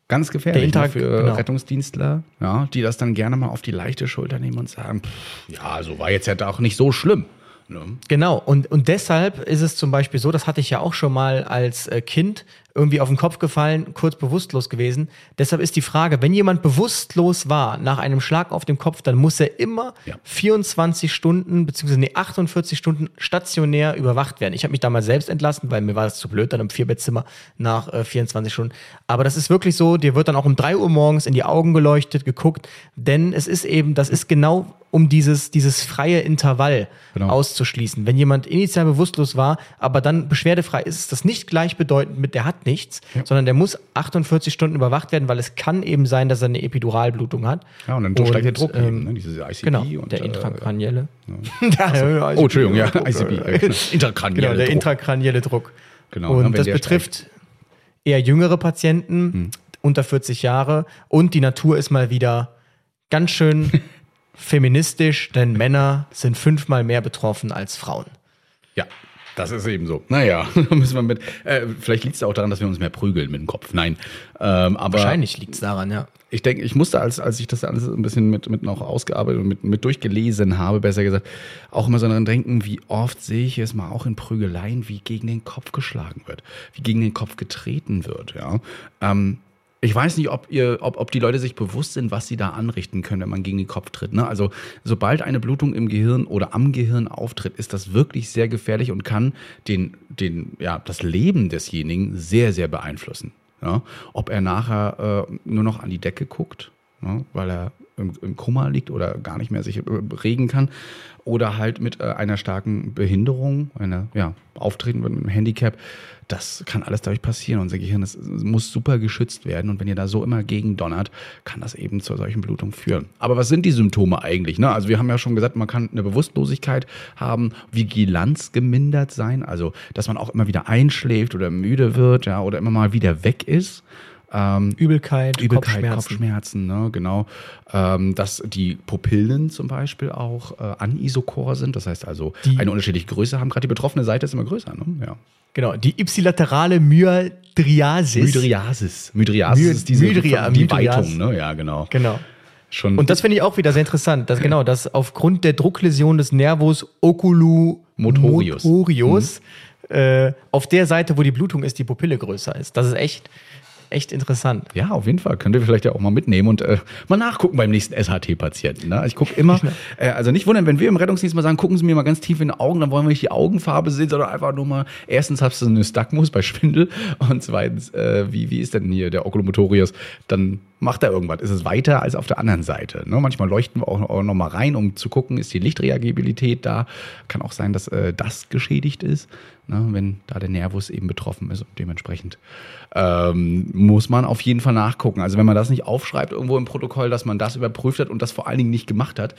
Ganz gefährlich ne, für genau. Rettungsdienstler, ja, die das dann gerne mal auf die leichte Schulter nehmen und sagen, pff, ja, so war jetzt ja doch nicht so schlimm. Ne? Genau, und, und deshalb ist es zum Beispiel so, das hatte ich ja auch schon mal als äh, Kind irgendwie auf den Kopf gefallen, kurz bewusstlos gewesen. Deshalb ist die Frage, wenn jemand bewusstlos war nach einem Schlag auf dem Kopf, dann muss er immer Ja. 24 Stunden, beziehungsweise nee, 48 Stunden stationär überwacht werden. Ich habe mich damals selbst entlassen, weil mir war das zu blöd, dann im Vierbettzimmer nach äh, 24 Stunden. Aber das ist wirklich so, dir wird dann auch um 3 Uhr morgens in die Augen geleuchtet, geguckt, denn es ist eben, das ist genau um dieses, dieses freie Intervall Genau. auszuschließen. Wenn jemand initial bewusstlos war, aber dann beschwerdefrei ist, ist das nicht gleichbedeutend mit, der hat nichts, sondern der muss 48 Stunden überwacht werden, weil es kann eben sein, dass er eine Epiduralblutung hat. Ja, und dann steigt der Druck ähm, eben, ne? diese ICP Genau, und der äh, intrakranielle. Oh, Entschuldigung, ja, ICP. äh, Intrakranielle Genau, der Druck. intrakranielle Druck. Genau, ne, und wenn das der betrifft eher jüngere Patienten, Hm. unter 40 Jahre. Und die Natur ist mal wieder ganz schön feministisch, denn Männer sind fünfmal mehr betroffen als Frauen. Ja, Das ist eben so. Naja, da müssen wir mit. Äh, vielleicht liegt es auch daran, dass wir uns mehr prügeln mit dem Kopf. Nein. Ähm, aber Wahrscheinlich liegt es daran, ja. ich denke, ich musste, als, als ich das alles ein bisschen mit, mit noch ausgearbeitet und mit, mit durchgelesen habe, besser gesagt, auch immer so daran denken, wie oft sehe ich es mal auch in Prügeleien, wie gegen den Kopf geschlagen wird, wie gegen den Kopf getreten wird. Ja. Ähm, ich weiß nicht, ob, ihr, ob, ob die Leute sich bewusst sind, was sie da anrichten können, wenn man gegen den Kopf tritt. Ne? Also sobald eine Blutung im Gehirn oder am Gehirn auftritt, ist das wirklich sehr gefährlich und kann den, den, ja, das Leben desjenigen sehr, sehr beeinflussen. Ja? Ob er nachher äh, nur noch an die Decke guckt, ne? weil er im, im Kummer liegt oder gar nicht mehr sich äh, regen kann oder halt mit äh, einer starken Behinderung, einer ja, Auftreten mit einem Handicap, das kann alles dadurch passieren. Unser Gehirn ist, muss super geschützt werden und wenn ihr da so immer gegen donnert, kann das eben zu solchen Blutungen führen. Aber was sind die Symptome eigentlich? Ne? Also wir haben ja schon gesagt, man kann eine Bewusstlosigkeit haben, Vigilanz gemindert sein, also dass man auch immer wieder einschläft oder müde wird, ja, oder immer mal wieder weg ist. Ähm, Übelkeit, Übelkeit, Kopfschmerzen. Kopfschmerzen, ne, genau. Ähm, dass die Pupillen zum Beispiel auch äh, anisokor sind, das heißt also Die- eine unterschiedliche Größe haben. Gerade die betroffene Seite ist immer größer, ne? Ja. Genau, die ipsilaterale Myadriasis. Mydriasis. Mydriasis My- ist diese Mydria- die. Weitung, ne? Ja, genau. Genau. Schon Und das finde ich auch wieder sehr interessant, dass genau, dass aufgrund der Druckläsion des Nervus oculomotorius Motorius. äh, auf der Seite, wo die Blutung ist, die Pupille größer ist. Das ist echt, echt interessant. Ja, auf jeden Fall. Könnt ihr vielleicht ja auch mal mitnehmen und äh, mal nachgucken beim nächsten SHT-Patienten. Ne? Ich gucke immer, äh, also nicht wundern, wenn wir im Rettungsdienst mal sagen, gucken Sie mir mal ganz tief in die Augen, dann wollen wir nicht die Augenfarbe sehen, sondern einfach nur mal, erstens hast du eine Nystagmus bei Schwindel und zweitens, äh, wie, wie ist denn hier der Oculomotorius? Dann macht er irgendwas. Ist es weiter als auf der anderen Seite? Ne? Manchmal leuchten wir auch, auch noch mal rein, um zu gucken, ist die Lichtreagibilität da? Kann auch sein, dass äh, das geschädigt ist, ne? wenn da der Nervus eben betroffen ist und dementsprechend ähm, muss man auf jeden Fall nachgucken. Also wenn man das nicht aufschreibt irgendwo im Protokoll, dass man das überprüft hat und das vor allen Dingen nicht gemacht hat,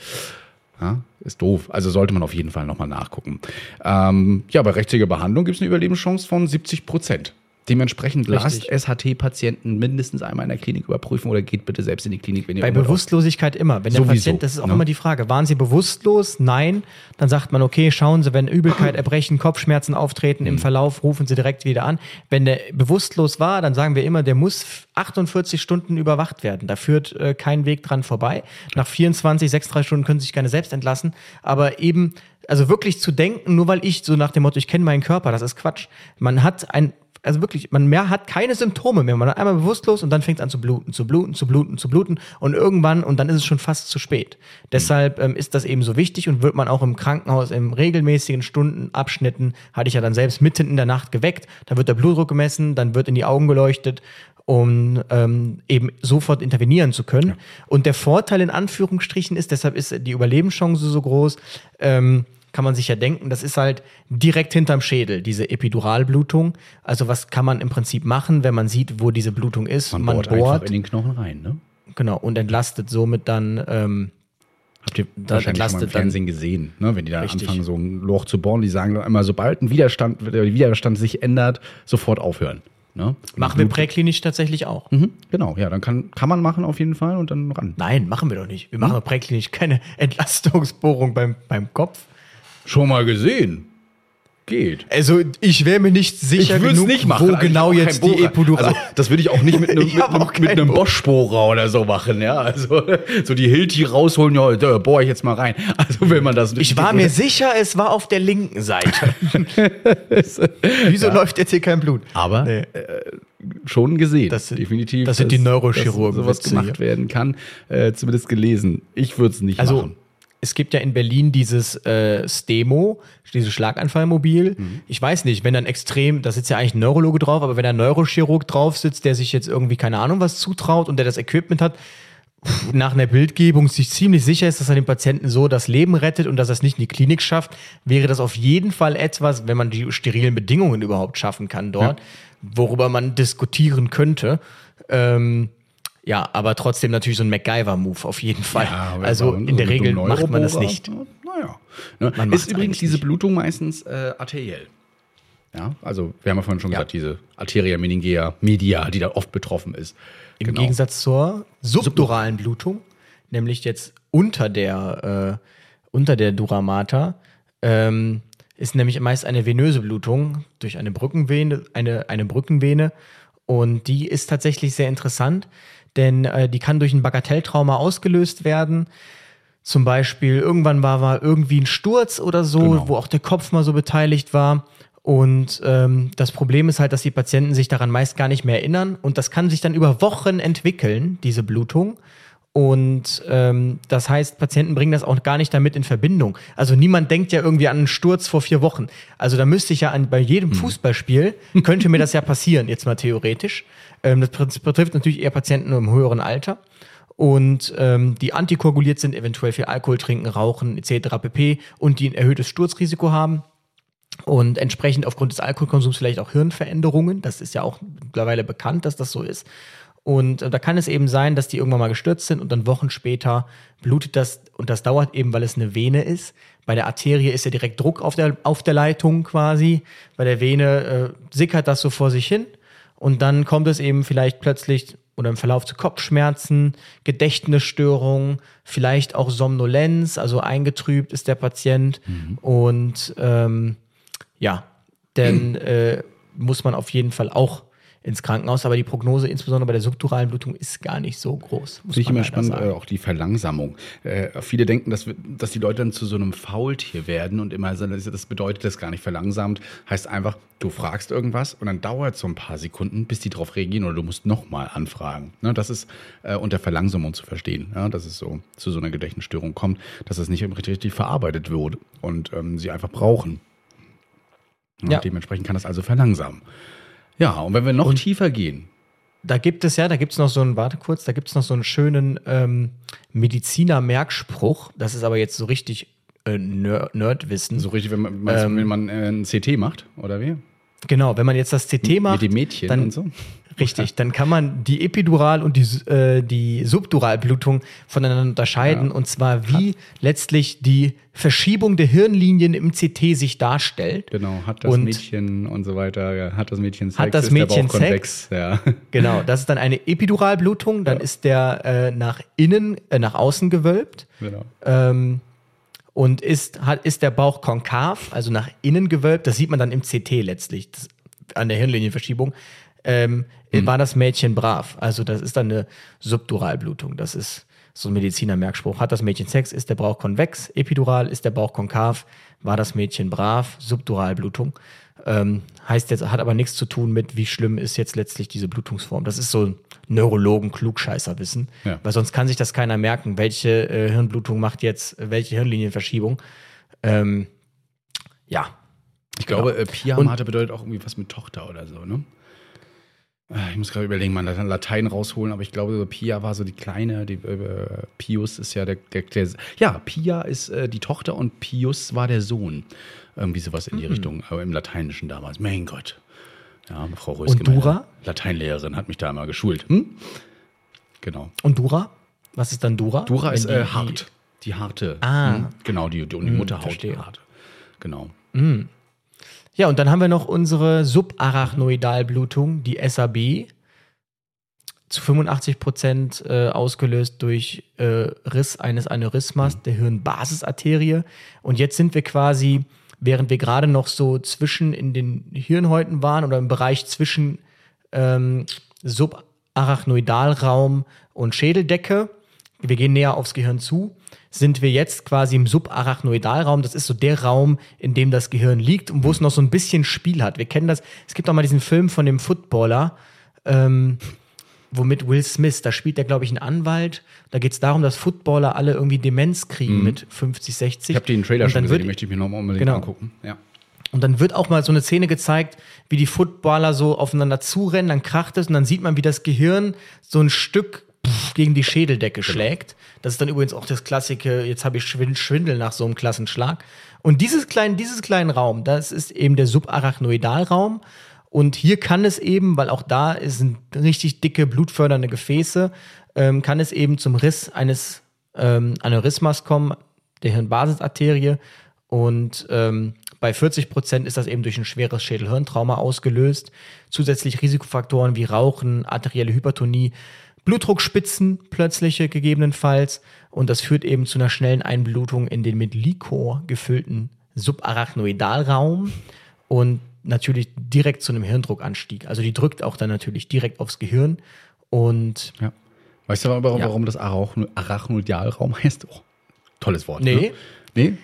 ja, ist doof. Also sollte man auf jeden Fall nochmal nachgucken. Ähm, ja, bei rechtzeitiger Behandlung gibt es eine Überlebenschance von 70 Prozent. Dementsprechend lasst. SHT-Patienten mindestens einmal in der Klinik überprüfen oder geht bitte selbst in die Klinik, wenn ihr Bei Bewusstlosigkeit immer. Wenn der Sowieso, Patient, das ist auch ne? immer die Frage, waren Sie bewusstlos? Nein. Dann sagt man, okay, schauen Sie, wenn Übelkeit, Erbrechen, Kopfschmerzen auftreten Mhm. im Verlauf, rufen Sie direkt wieder an. Wenn der bewusstlos war, dann sagen wir immer, der muss 48 Stunden überwacht werden. Da führt äh, kein Weg dran vorbei. Nach 24, 36 Stunden können Sie sich gerne selbst entlassen. Aber eben, also wirklich zu denken, nur weil ich so nach dem Motto, ich kenne meinen Körper, das ist Quatsch. Man hat ein also wirklich, man mehr hat keine Symptome mehr. Man ist einmal bewusstlos und dann fängt es an zu bluten, zu bluten, zu bluten, zu bluten und irgendwann und dann ist es schon fast zu spät. Deshalb ähm, ist das eben so wichtig und wird man auch im Krankenhaus im regelmäßigen Stundenabschnitten, hatte ich ja dann selbst mitten in der Nacht geweckt, dann wird der Blutdruck gemessen, dann wird in die Augen geleuchtet, um ähm, eben sofort intervenieren zu können. Und der Vorteil in Anführungsstrichen ist, deshalb ist die Überlebenschance so groß, ähm, kann man sich ja denken, das ist halt direkt hinterm Schädel, diese Epiduralblutung. Also was kann man im Prinzip machen, wenn man sieht, wo diese Blutung ist? Man, bohrt, einfach in den Knochen rein, ne? genau, und entlastet somit dann, ähm, Habt ihr wahrscheinlich schon mal im Fernsehen gesehen, ne? wenn die da Richtig. anfangen, so ein Loch zu bohren. Die sagen dann immer, sobald ein Widerstand, der Widerstand sich ändert, sofort aufhören. Ne? machen wir präklinisch tatsächlich auch. Mhm, genau, ja, dann kann, kann man machen auf jeden Fall und dann ran. Nein, machen wir doch nicht. Wir machen präklinisch keine Entlastungsbohrung beim, beim Kopf. Schon mal gesehen. Geht. Also ich wäre mir nicht sicher würd's genug, wo Also genau ich jetzt die. Epidural... Also, das würde ich auch nicht mit einem, Ich mit mit. Bosch-Bohrer oder so machen, ja. Also so die Hilti rausholen, ja, da bohre ich jetzt mal rein. Also wenn man das ich war mir sicher, es war auf der linken Seite. Wieso läuft jetzt hier kein Blut? Aber Nee. äh, schon gesehen. Das sind- definitiv. das sind die Neurochirurgen, Dass sowas gemacht werden kann. Äh, zumindest gelesen. Ich würde es nicht Also machen. Es gibt ja in Berlin dieses äh, Stemo, dieses Schlaganfallmobil. Mhm. Ich weiß nicht, wenn dann extrem, da sitzt ja eigentlich ein Neurologe drauf, aber wenn ein Neurochirurg drauf sitzt, der sich jetzt irgendwie keine Ahnung was zutraut und der das Equipment hat, pff, nach einer Bildgebung sich ziemlich sicher ist, dass er dem Patienten so das Leben rettet und dass er es nicht in die Klinik schafft, wäre das auf jeden Fall etwas, wenn man die sterilen Bedingungen überhaupt schaffen kann dort, worüber man diskutieren könnte. Ähm, ja, aber trotzdem natürlich so ein MacGyver-Move auf jeden Fall. aber also in der Regel macht man das nicht. Naja. Ne? Man Ist übrigens diese. Blutung meistens äh, arteriell. Ja, also wir haben ja vorhin schon Ja. gesagt, diese Arteria meningea media, die da oft betroffen ist. Im Genau. Gegensatz zur subduralen Blutung, nämlich jetzt unter der, äh, unter der Duramata, ähm, ist nämlich meist eine venöse Blutung durch eine Brückenvene, eine, eine Brückenvene. Und die ist tatsächlich sehr interessant, denn äh, die kann durch ein Bagatelltrauma ausgelöst werden. Zum Beispiel, irgendwann war, war irgendwie ein Sturz oder so, Genau. wo auch der Kopf mal so beteiligt war. Und ähm, das Problem ist halt, dass die Patienten sich daran meist gar nicht mehr erinnern. Und das kann sich dann über Wochen entwickeln, diese Blutung. Und ähm, das heißt, Patienten bringen das auch gar nicht damit in Verbindung. Also niemand denkt ja irgendwie an einen Sturz vor vier Wochen. Also da müsste ich ja an, bei jedem Fußballspiel, könnte mir das ja passieren, jetzt mal theoretisch. Ähm, das betrifft natürlich eher Patienten im höheren Alter. Und ähm, die antikoaguliert sind, eventuell viel Alkohol trinken, rauchen etc. pp. Und die ein erhöhtes Sturzrisiko haben. Und entsprechend aufgrund des Alkoholkonsums vielleicht auch Hirnveränderungen. Das ist ja auch mittlerweile bekannt, dass das so ist. Und äh, da kann es eben sein, dass die irgendwann mal gestürzt sind und dann Wochen später blutet das. Und das dauert eben, weil es eine Vene ist. Bei der Arterie ist ja direkt Druck auf der, auf der Leitung quasi. Bei der Vene äh, sickert das so vor sich hin. Und dann kommt es eben vielleicht plötzlich oder im Verlauf zu Kopfschmerzen, Gedächtnisstörungen, vielleicht auch Somnolenz, also eingetrübt ist der Patient. Und ähm, ja, dann äh, muss man auf jeden Fall auch ins Krankenhaus. Aber die Prognose, insbesondere bei der subduralen Blutung, ist gar nicht so groß. Finde ich immer spannend, sagen. äh, auch die Verlangsamung. Äh, viele denken, dass, wir, dass die Leute dann zu so einem Faultier werden und immer so, das bedeutet das gar nicht verlangsamt. Heißt einfach, du fragst irgendwas und dann dauert es so ein paar Sekunden, bis die darauf reagieren oder du musst nochmal anfragen. Ne, das ist äh, unter Verlangsamung zu verstehen, ja, dass es so zu so einer Gedächtnisstörung kommt, dass es nicht richtig, richtig verarbeitet wird und ähm, sie einfach brauchen. Ja. Dementsprechend kann das also verlangsamen. Ja, und wenn wir noch tiefer gehen, Da gibt es ja, da gibt es noch so einen, warte kurz, da gibt es noch so einen schönen ähm, Mediziner-Merkspruch. Das ist aber jetzt so richtig äh, Ner Nerdwissen. so richtig, wenn man, Ähm, wenn man äh, ein CT macht, oder wie? Genau, wenn man jetzt das CT macht, Mit den Mädchen dann, und so? Richtig, dann kann man die Epidural und die, äh, die Subduralblutung voneinander unterscheiden. Ja. Und zwar, wie letztlich die Verschiebung der Hirnlinien im CT sich darstellt. Genau, hat das Und- Mädchen und so weiter, ja, hat das Mädchen Sex, Hat das Mädchen konvex, Ja. Genau, das ist dann eine Epiduralblutung, dann Ja. ist der äh, nach innen, äh, nach außen gewölbt. genau. Ähm, und ist, hat, ist der Bauch konkav, also nach innen gewölbt. Das sieht man dann im CT letztlich, das, an der Hirnlinienverschiebung. Ähm, War das Mädchen brav? Also, das ist dann eine Subduralblutung. Das ist so ein Medizinermerkspruch. Hat das Mädchen Sex? Ist der Bauch konvex? Epidural? Ist der Bauch konkav? War das Mädchen brav? Subduralblutung. Ähm, heißt jetzt, hat aber nichts zu tun mit, wie schlimm ist jetzt letztlich diese Blutungsform. Das ist so ein Neurologen-Klugscheißer-Wissen. Ja. Weil sonst kann sich das keiner merken, welche äh, Hirnblutung macht jetzt äh, welche Hirnlinienverschiebung. Ähm, ja, Ich glaube, äh, Pia Und- Mate bedeutet auch irgendwie was mit Tochter oder so, ne? Ich muss gerade überlegen, mal Latein rausholen, aber ich glaube, Pia war so die kleine, die, äh, Pius ist ja der, der, der ja, Pia ist äh, die Tochter und Pius war der Sohn. Irgendwie sowas in die Mhm. Richtung, aber im Lateinischen damals. Mein Gott. Ja, Frau Und Röske, Dura? meine Lateinlehrerin, hat mich da mal geschult. Hm? Genau. Und Dura? Was ist dann Dura? Dura Wenn ist die- äh, hart. Die harte. Ah. Hm? Genau, die, die, und die Mutterhaut verstehe. hart. Genau. Ja, und dann haben wir noch unsere Subarachnoidalblutung, die SAB, zu 85 Prozent äh, ausgelöst durch äh, Riss eines Aneurysmas der Hirnbasisarterie. Und jetzt sind wir quasi, während wir gerade noch so zwischen in den Hirnhäuten waren oder im Bereich zwischen ähm, Subarachnoidalraum und Schädeldecke, wir gehen näher aufs Gehirn zu, sind wir jetzt quasi im Subarachnoidalraum. Das ist so der Raum, in dem das Gehirn liegt und wo es noch so ein bisschen Spiel hat. Wir kennen das. Es gibt auch mal diesen Film von dem Footballer, ähm, womit Will Smith, da spielt er, glaube ich, einen Anwalt. Da geht es darum, dass Footballer alle irgendwie Demenz kriegen mit 50, 60. Ich habe den Trailer schon gesehen, wird den möchte ich mir nochmal unbedingt Genau. angucken. Ja. und dann wird auch mal so eine Szene gezeigt, wie die Footballer so aufeinander zurennen, dann kracht es und dann sieht man, wie das Gehirn so ein Stück gegen die Schädeldecke schlägt. Das ist dann übrigens auch das klassische, jetzt habe ich Schwin- Schwindel nach so einem Klassenschlag. Und dieses kleinen, dieses kleinen Raum, das ist eben der Subarachnoidalraum. Und hier kann es eben, weil auch da sind richtig dicke, blutfördernde Gefäße, ähm, kann es eben zum Riss eines ähm, Aneurysmas kommen, der Hirnbasisarterie. Und ähm, bei 40 Prozent ist das eben durch ein schweres Schädelhirntrauma ausgelöst. Zusätzlich Risikofaktoren wie Rauchen, arterielle Hypertonie, Blutdruckspitzen, plötzliche gegebenenfalls. Und das führt eben zu einer schnellen Einblutung in den mit Likor gefüllten Subarachnoidalraum und natürlich direkt zu einem Hirndruckanstieg. Also die drückt auch dann natürlich direkt aufs Gehirn und Ja. Weißt du aber, Ja. warum das Arachno Arachnoidalraum heißt? Oh, tolles Wort. Nee. Ne?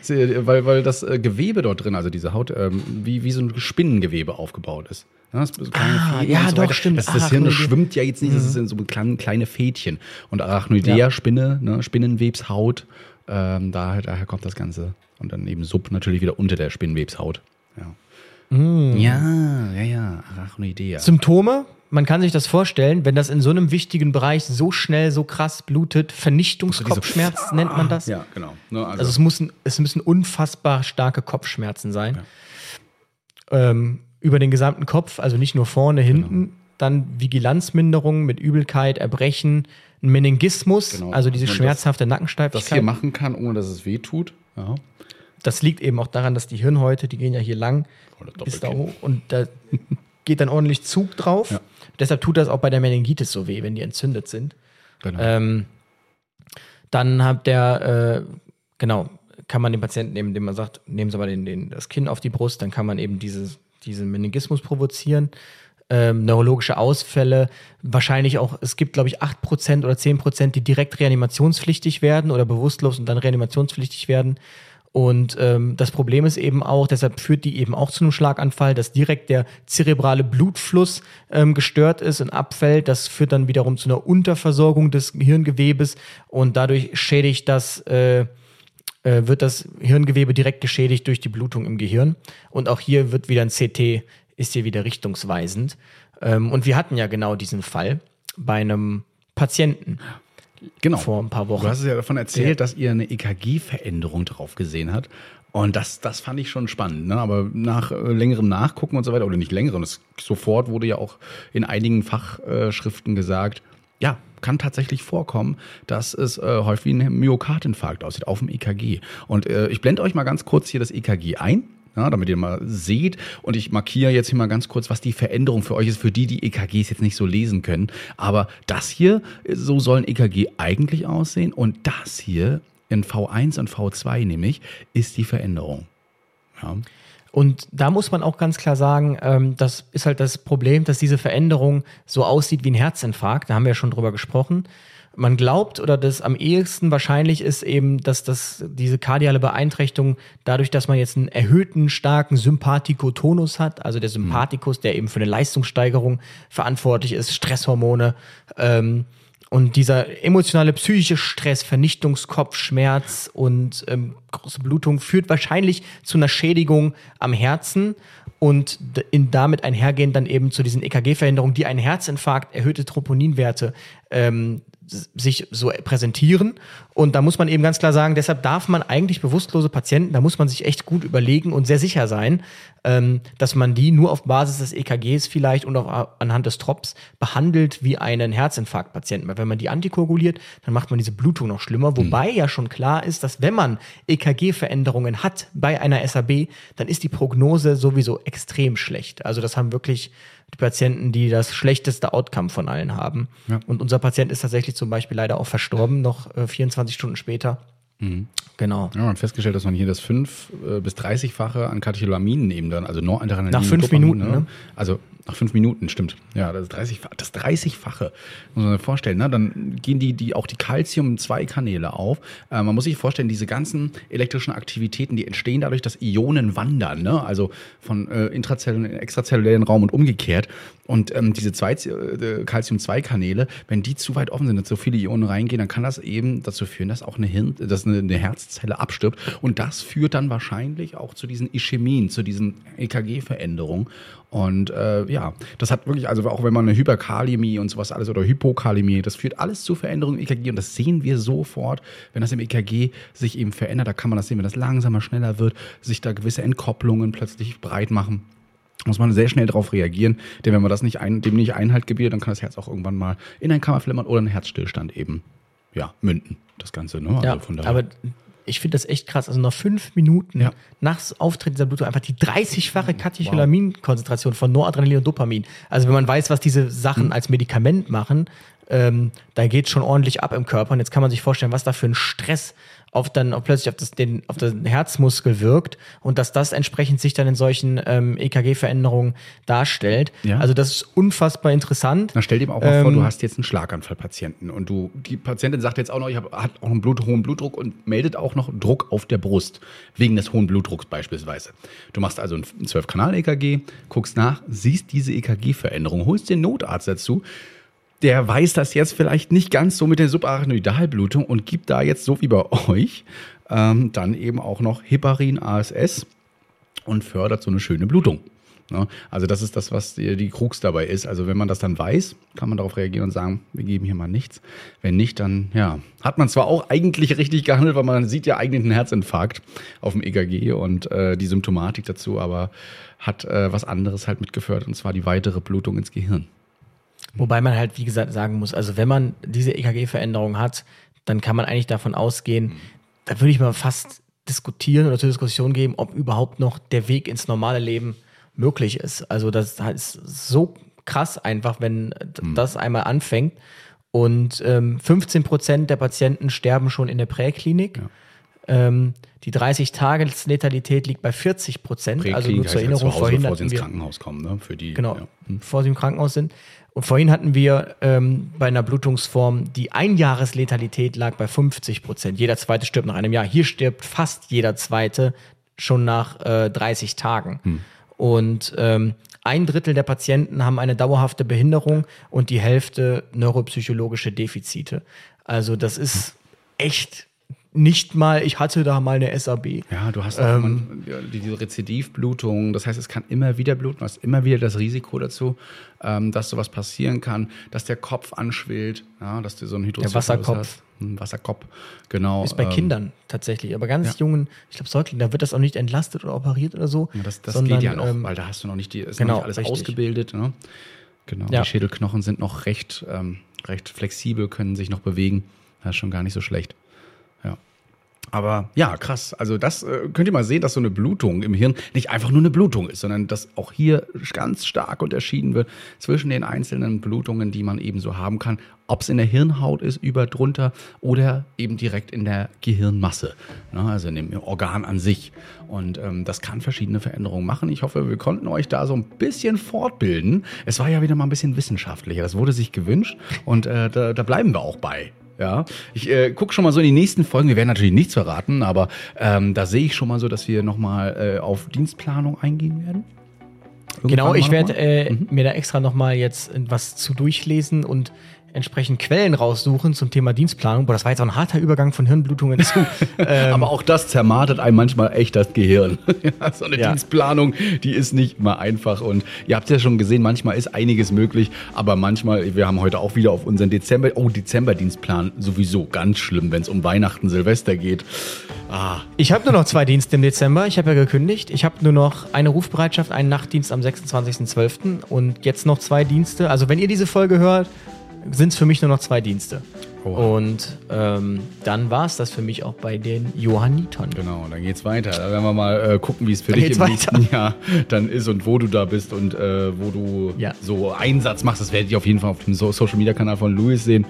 Nee, weil, weil das äh, Gewebe dort drin, also diese Haut, ähm, wie, wie so ein Spinnengewebe aufgebaut ist. Ja, das ist Ah, ja, so doch, weiter. stimmt. Das, das Hirn schwimmt ja jetzt nicht, das sind so kleine, kleine Fädchen. Und Arachnoidea, Ja. Spinne, ne, Spinnenwebshaut, ähm, daher, daher kommt das Ganze. Und dann eben Sub natürlich wieder unter der Spinnenwebshaut. Ja, ja, ja, ja, Arachnoidea. Symptome, man kann sich das vorstellen, wenn das in so einem wichtigen Bereich so schnell, so krass blutet, Vernichtungskopfschmerz nennt man das. Ja, genau. Ne, Also es, muss, es müssen unfassbar starke Kopfschmerzen sein. Ähm, über den gesamten Kopf, also nicht nur vorne, hinten. Genau. Dann Vigilanzminderung mit Übelkeit, Erbrechen, ein Meningismus, Genau, also diese das- schmerzhafte das Nackensteifigkeit. hier machen kann, ohne dass es weh tut. Ja. Das liegt eben auch daran, dass die Hirnhäute, die gehen ja hier lang bis da hoch und da geht dann ordentlich Zug drauf. Ja. Deshalb tut das auch bei der Meningitis so weh, wenn die entzündet sind. Genau. Ähm, dann hat der, äh, genau, kann man den Patienten nehmen, indem man sagt, nehmen Sie aber den, den, das Kinn auf die Brust, dann kann man eben dieses, diesen Meningismus provozieren. Ähm, neurologische Ausfälle, wahrscheinlich auch, es gibt, glaube ich, 8% oder 10%, die direkt reanimationspflichtig werden oder bewusstlos und dann reanimationspflichtig werden. Und ähm, das Problem ist eben auch, deshalb führt die eben auch zu einem Schlaganfall, dass direkt der zerebrale Blutfluss ähm, gestört ist und abfällt. Das führt dann wiederum zu einer Unterversorgung des Hirngewebes und dadurch schädigt das, äh, äh, wird das Hirngewebe direkt geschädigt durch die Blutung im Gehirn. Und auch hier wird wieder ein CT, ist hier wieder richtungsweisend. Ähm, und wir hatten ja genau diesen Fall bei einem Patienten genau. vor ein paar Wochen. Du hast es ja davon erzählt, Ja. dass ihr eine EKG-Veränderung drauf gesehen habt. Und das, das fand ich schon spannend. Ne? Aber nach äh, längerem Nachgucken und so weiter, oder nicht längerem, es, sofort wurde ja auch in einigen Fachschriften gesagt, ja, kann tatsächlich vorkommen, dass es äh, häufig wie ein Myokardinfarkt aussieht auf dem EKG. Und äh, ich blende euch mal ganz kurz hier das EKG ein. Ja, damit ihr mal seht. Und ich markiere jetzt hier mal ganz kurz, was die Veränderung für euch ist, für die, die EKGs jetzt nicht so lesen können. Aber das hier, so sollen EKG eigentlich aussehen. Und das hier in V1 und V2 nämlich, ist die Veränderung. Ja. Und da muss man auch ganz klar sagen, ähm, das ist halt das Problem, dass diese Veränderung so aussieht wie ein Herzinfarkt. Da haben wir ja schon drüber gesprochen. Man glaubt oder das am ehesten wahrscheinlich ist eben, dass das diese kardiale Beeinträchtigung dadurch, dass man jetzt einen erhöhten starken Sympathikotonus hat, also der Sympathikus, der eben für eine Leistungssteigerung verantwortlich ist, Stresshormone ähm, und dieser emotionale psychische Stress, Vernichtungskopfschmerz und ähm, große Blutung führt wahrscheinlich zu einer Schädigung am Herzen und in damit einhergehend dann eben zu diesen EKG-Veränderungen, die einen Herzinfarkt, erhöhte Troponinwerte ähm, sich so präsentieren. Und da muss man eben ganz klar sagen, deshalb darf man eigentlich bewusstlose Patienten, da muss man sich echt gut überlegen und sehr sicher sein, ähm, dass man die nur auf Basis des EKGs vielleicht und auch anhand des Trops behandelt wie einen Herzinfarktpatienten. Weil wenn man die antikoaguliert, dann macht man diese Blutung noch schlimmer. Wobei ja schon klar ist, dass wenn man EKG-Veränderungen hat bei einer SAB, dann ist die Prognose sowieso extrem schlecht. Also das haben wirklich die Patienten, die das schlechteste Outcome von allen haben. Und unser Patient ist tatsächlich zum Beispiel leider auch verstorben, noch äh, 24 Stunden später. Genau. Ja, man hat festgestellt, dass man hier das 5 äh, bis 30-fache an Katecholaminen eben dann, also Noradrenalin. Nach fünf Dopamin, Minuten, ne? Also nach fünf Minuten, stimmt. Ja, das 30 das 30-fache. Muss man sich vorstellen, ne? Dann gehen die, die auch die Calcium-2-Kanäle auf. Äh, man muss sich vorstellen, diese ganzen elektrischen Aktivitäten, die entstehen dadurch, dass Ionen wandern, ne? Also von äh, intrazellulären in extrazellulären Raum und umgekehrt. Und ähm, diese zwei, äh, Calcium-2-Kanäle, wenn die zu weit offen sind, dass so viele Ionen reingehen, dann kann das eben dazu führen, dass auch eine, Hirn, dass eine, eine Herzzelle abstirbt. Und das führt dann wahrscheinlich auch zu diesen Ischämien, zu diesen EKG-Veränderungen. Und äh, ja, das hat wirklich, also auch wenn man eine Hyperkalämie und sowas alles oder Hypokalämie, das führt alles zu Veränderungen im EKG und das sehen wir sofort, wenn das im EKG sich eben verändert, da kann man das sehen, wenn das langsamer, schneller wird, sich da gewisse Entkopplungen plötzlich breit machen muss man sehr schnell darauf reagieren, denn wenn man das nicht ein, dem nicht Einhalt gebietet, dann kann das Herz auch irgendwann mal in ein Kammerflimmern oder einen Herzstillstand eben ja, münden, das Ganze. Ne? Ja, Also von daher. aber ich finde das echt krass. Also nach fünf Minuten Ja. nach Auftritt dieser Blutung einfach die 30-fache Katecholamininkonzentration von Noradrenalin und Dopamin. Also wenn man weiß, was diese Sachen als Medikament machen, ähm, da geht schon ordentlich ab im Körper. Und jetzt kann man sich vorstellen, was da für ein Stress auf dann auf plötzlich auf das, den, auf den Herzmuskel wirkt und dass das entsprechend sich dann in solchen ähm, EKG-Veränderungen darstellt. Ja. Also das ist unfassbar interessant. Na, stell dir mal auch mal vor, Ähm, du hast jetzt einen Schlaganfallpatienten und du, die Patientin sagt jetzt auch noch, ich hab, hat auch einen Blut, hohen Blutdruck und meldet auch noch Druck auf der Brust, wegen des hohen Blutdrucks beispielsweise. Du machst also ein 12-Kanal-EKG, guckst nach, siehst diese EKG-Veränderung, holst den Notarzt dazu, der weiß das jetzt vielleicht nicht ganz so mit der Subarachnoidalblutung und gibt da jetzt, so wie bei euch, ähm, dann eben auch noch Heparin ASS und fördert so eine schöne Blutung. Ne? Also das ist das, was die, die Krux dabei ist. Also wenn man das dann weiß, kann man darauf reagieren und sagen, wir geben hier mal nichts. Wenn nicht, dann ja, hat man zwar auch eigentlich richtig gehandelt, weil man sieht ja eigentlich einen Herzinfarkt auf dem EKG und äh, die Symptomatik dazu, aber hat äh, was anderes halt mitgefördert und zwar die weitere Blutung ins Gehirn. Wobei man halt, wie gesagt, sagen muss, also wenn man diese EKG-Veränderung hat, dann kann man eigentlich davon ausgehen, da würde ich mal fast diskutieren oder zur Diskussion geben, ob überhaupt noch der Weg ins normale Leben möglich ist. Also das ist so krass einfach, wenn das einmal anfängt. Und ähm, 15 Prozent der Patienten sterben schon in der Präklinik. Ähm, die 30-Tages-Letalität liegt bei 40 Prozent. Also nur zur Erinnerung, Hause, vorhin bevor sie ins wir, Krankenhaus kommen, ne? Für die, Genau, Ja. bevor sie im Krankenhaus sind. Und vorhin hatten wir ähm, bei einer Blutungsform, die Einjahresletalität lag bei 50 Prozent. Jeder zweite stirbt nach einem Jahr. Hier stirbt fast jeder zweite schon nach äh, 30 Tagen. Hm. Und ähm, ein Drittel der Patienten haben eine dauerhafte Behinderung und die Hälfte neuropsychologische Defizite. Also das ist echt nicht mal, ich hatte da mal eine SAB. Ja, du hast auch immer die, diese Rezidivblutung. Das heißt, es kann immer wieder bluten. Du hast immer wieder das Risiko dazu, ähm, dass sowas passieren kann, dass der Kopf anschwillt, ja, dass du so einen Hydrocephalus Wasserkopf. hast. Ein Wasserkopf, genau. Ist bei ähm, Kindern tatsächlich, aber ganz ja. jungen, ich glaube Säuglingen, da wird das auch nicht entlastet oder operiert oder so. Ja, das das sondern, geht ja noch, ähm, weil da hast du noch nicht die, ist genau, noch nicht alles richtig. ausgebildet. Ne? Genau, Ja. die Schädelknochen sind noch recht, ähm, recht flexibel, können sich noch bewegen. Das ist schon gar nicht so schlecht. Aber ja, krass. Also das äh, könnt ihr mal sehen, dass so eine Blutung im Hirn nicht einfach nur eine Blutung ist, sondern dass auch hier ganz stark unterschieden wird zwischen den einzelnen Blutungen, die man eben so haben kann. Ob es in der Hirnhaut ist, über drunter oder eben direkt in der Gehirnmasse, ne, also in dem Organ an sich. Und ähm, das kann verschiedene Veränderungen machen. Ich hoffe, wir konnten euch da so ein bisschen fortbilden. Es war ja wieder mal ein bisschen wissenschaftlicher. Das wurde sich gewünscht und äh, da, da bleiben wir auch bei. Ja, ich äh, gucke schon mal so in die nächsten Folgen. Wir werden natürlich nichts verraten, aber ähm, da sehe ich schon mal so, dass wir nochmal äh, auf Dienstplanung eingehen werden. Genau, Irgendwann ich mal werde äh, mir da extra nochmal jetzt was zu durchlesen und entsprechend Quellen raussuchen zum Thema Dienstplanung. Boah, das war jetzt auch ein harter Übergang von Hirnblutungen zu. ähm, aber auch das zermartet einem manchmal echt das Gehirn. ja, so eine Ja. Dienstplanung, die ist nicht mal einfach. Und ihr habt ja schon gesehen, manchmal ist einiges möglich, aber manchmal, wir haben heute auch wieder auf unseren Dezember, oh, Dezember-Dienstplan sowieso ganz schlimm, wenn es um Weihnachten, Silvester geht. Ah, Ich habe nur noch zwei Dienste im Dezember. Ich habe ja gekündigt. Ich habe nur noch eine Rufbereitschaft, einen Nachtdienst am 26.12. und jetzt noch zwei Dienste. Also wenn ihr diese Folge hört, sind es für mich nur noch zwei Dienste. Oha. Und ähm, dann war es das für mich auch bei den Johannitern. Genau, dann geht's weiter. Da werden wir mal äh, gucken, wie es für Dann dich im nächsten Jahr dann ist und wo du da bist und äh, wo du Ja. so Einsatz machst. Das werdet ihr auf jeden Fall auf dem so Social Media Kanal von Louis sehen.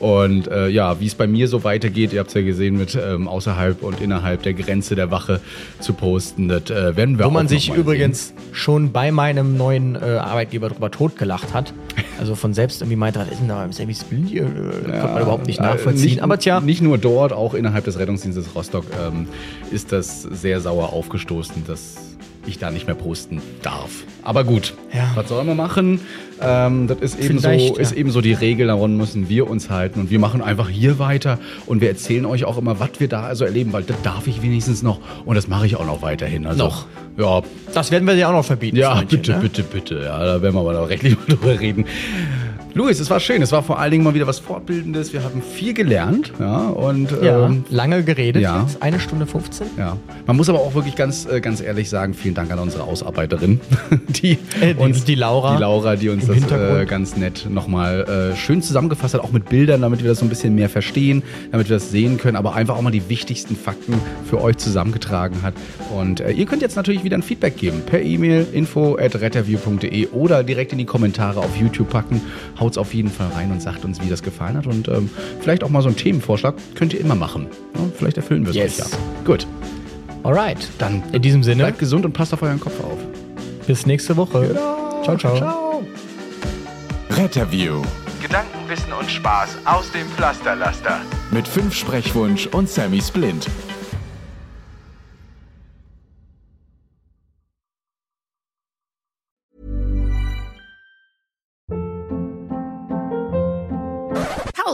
Und äh, ja, wie es bei mir so weitergeht, ihr habt es ja gesehen, mit ähm, außerhalb und innerhalb der Grenze der Wache zu posten. Das äh, werden wir Wo auch man sich übrigens schon bei meinem neuen äh, Arbeitgeber drüber totgelacht hat. Also von selbst irgendwie meinte, was ist denn da beim Sammy Splint hier? Äh, sehen. Konnte man überhaupt nicht äh, nachvollziehen. Nicht, Aber tja, Nicht nur dort, auch innerhalb des Rettungsdienstes Rostock ähm, ist das sehr sauer aufgestoßen, dass ich da nicht mehr posten darf. Aber gut, Ja. was soll man machen? Ähm, das ist eben, so, ja. ist eben so die Regel, daran müssen wir uns halten. Und wir machen einfach hier weiter und wir erzählen euch auch immer, was wir da also erleben, weil das darf ich wenigstens noch und das mache ich auch noch weiterhin. Also, Noch. Ja, das werden wir dir auch noch verbieten. ja, bitte, ne? bitte, bitte. Ja, da werden wir mal noch rechtlich mal drüber reden. Luis, es war schön. Es war vor allen Dingen mal wieder was Fortbildendes. Wir haben viel gelernt. Ja, und Ja, ähm, lange geredet ja. jetzt, eine Stunde 15. ja. Man muss aber auch wirklich ganz, äh, ganz ehrlich sagen, vielen Dank an unsere Ausarbeiterin, die, Äh, die- die Laura die Laura, die uns das äh, ganz nett nochmal äh, schön zusammengefasst hat, auch mit Bildern, damit wir das so ein bisschen mehr verstehen, damit wir das sehen können, aber einfach auch mal die wichtigsten Fakten für euch zusammengetragen hat. Und äh, ihr könnt jetzt natürlich wieder ein Feedback geben per E-Mail info at retterview.de oder direkt in die Kommentare auf YouTube packen. Haut haut's auf jeden Fall rein und sagt uns, wie das gefallen hat. Und ähm, vielleicht auch mal so einen Themenvorschlag könnt ihr immer machen. Ja, vielleicht erfüllen wir es Yes. euch ja. Gut, Alright. dann In diesem Sinne, bleibt gesund und passt auf euren Kopf auf. bis nächste Woche. Ciao, ciao. Ciao. Retterview Gedanken, Wissen und Spaß aus dem Pflasterlaster. mit fünf Sprechwunsch und Sammy Splint.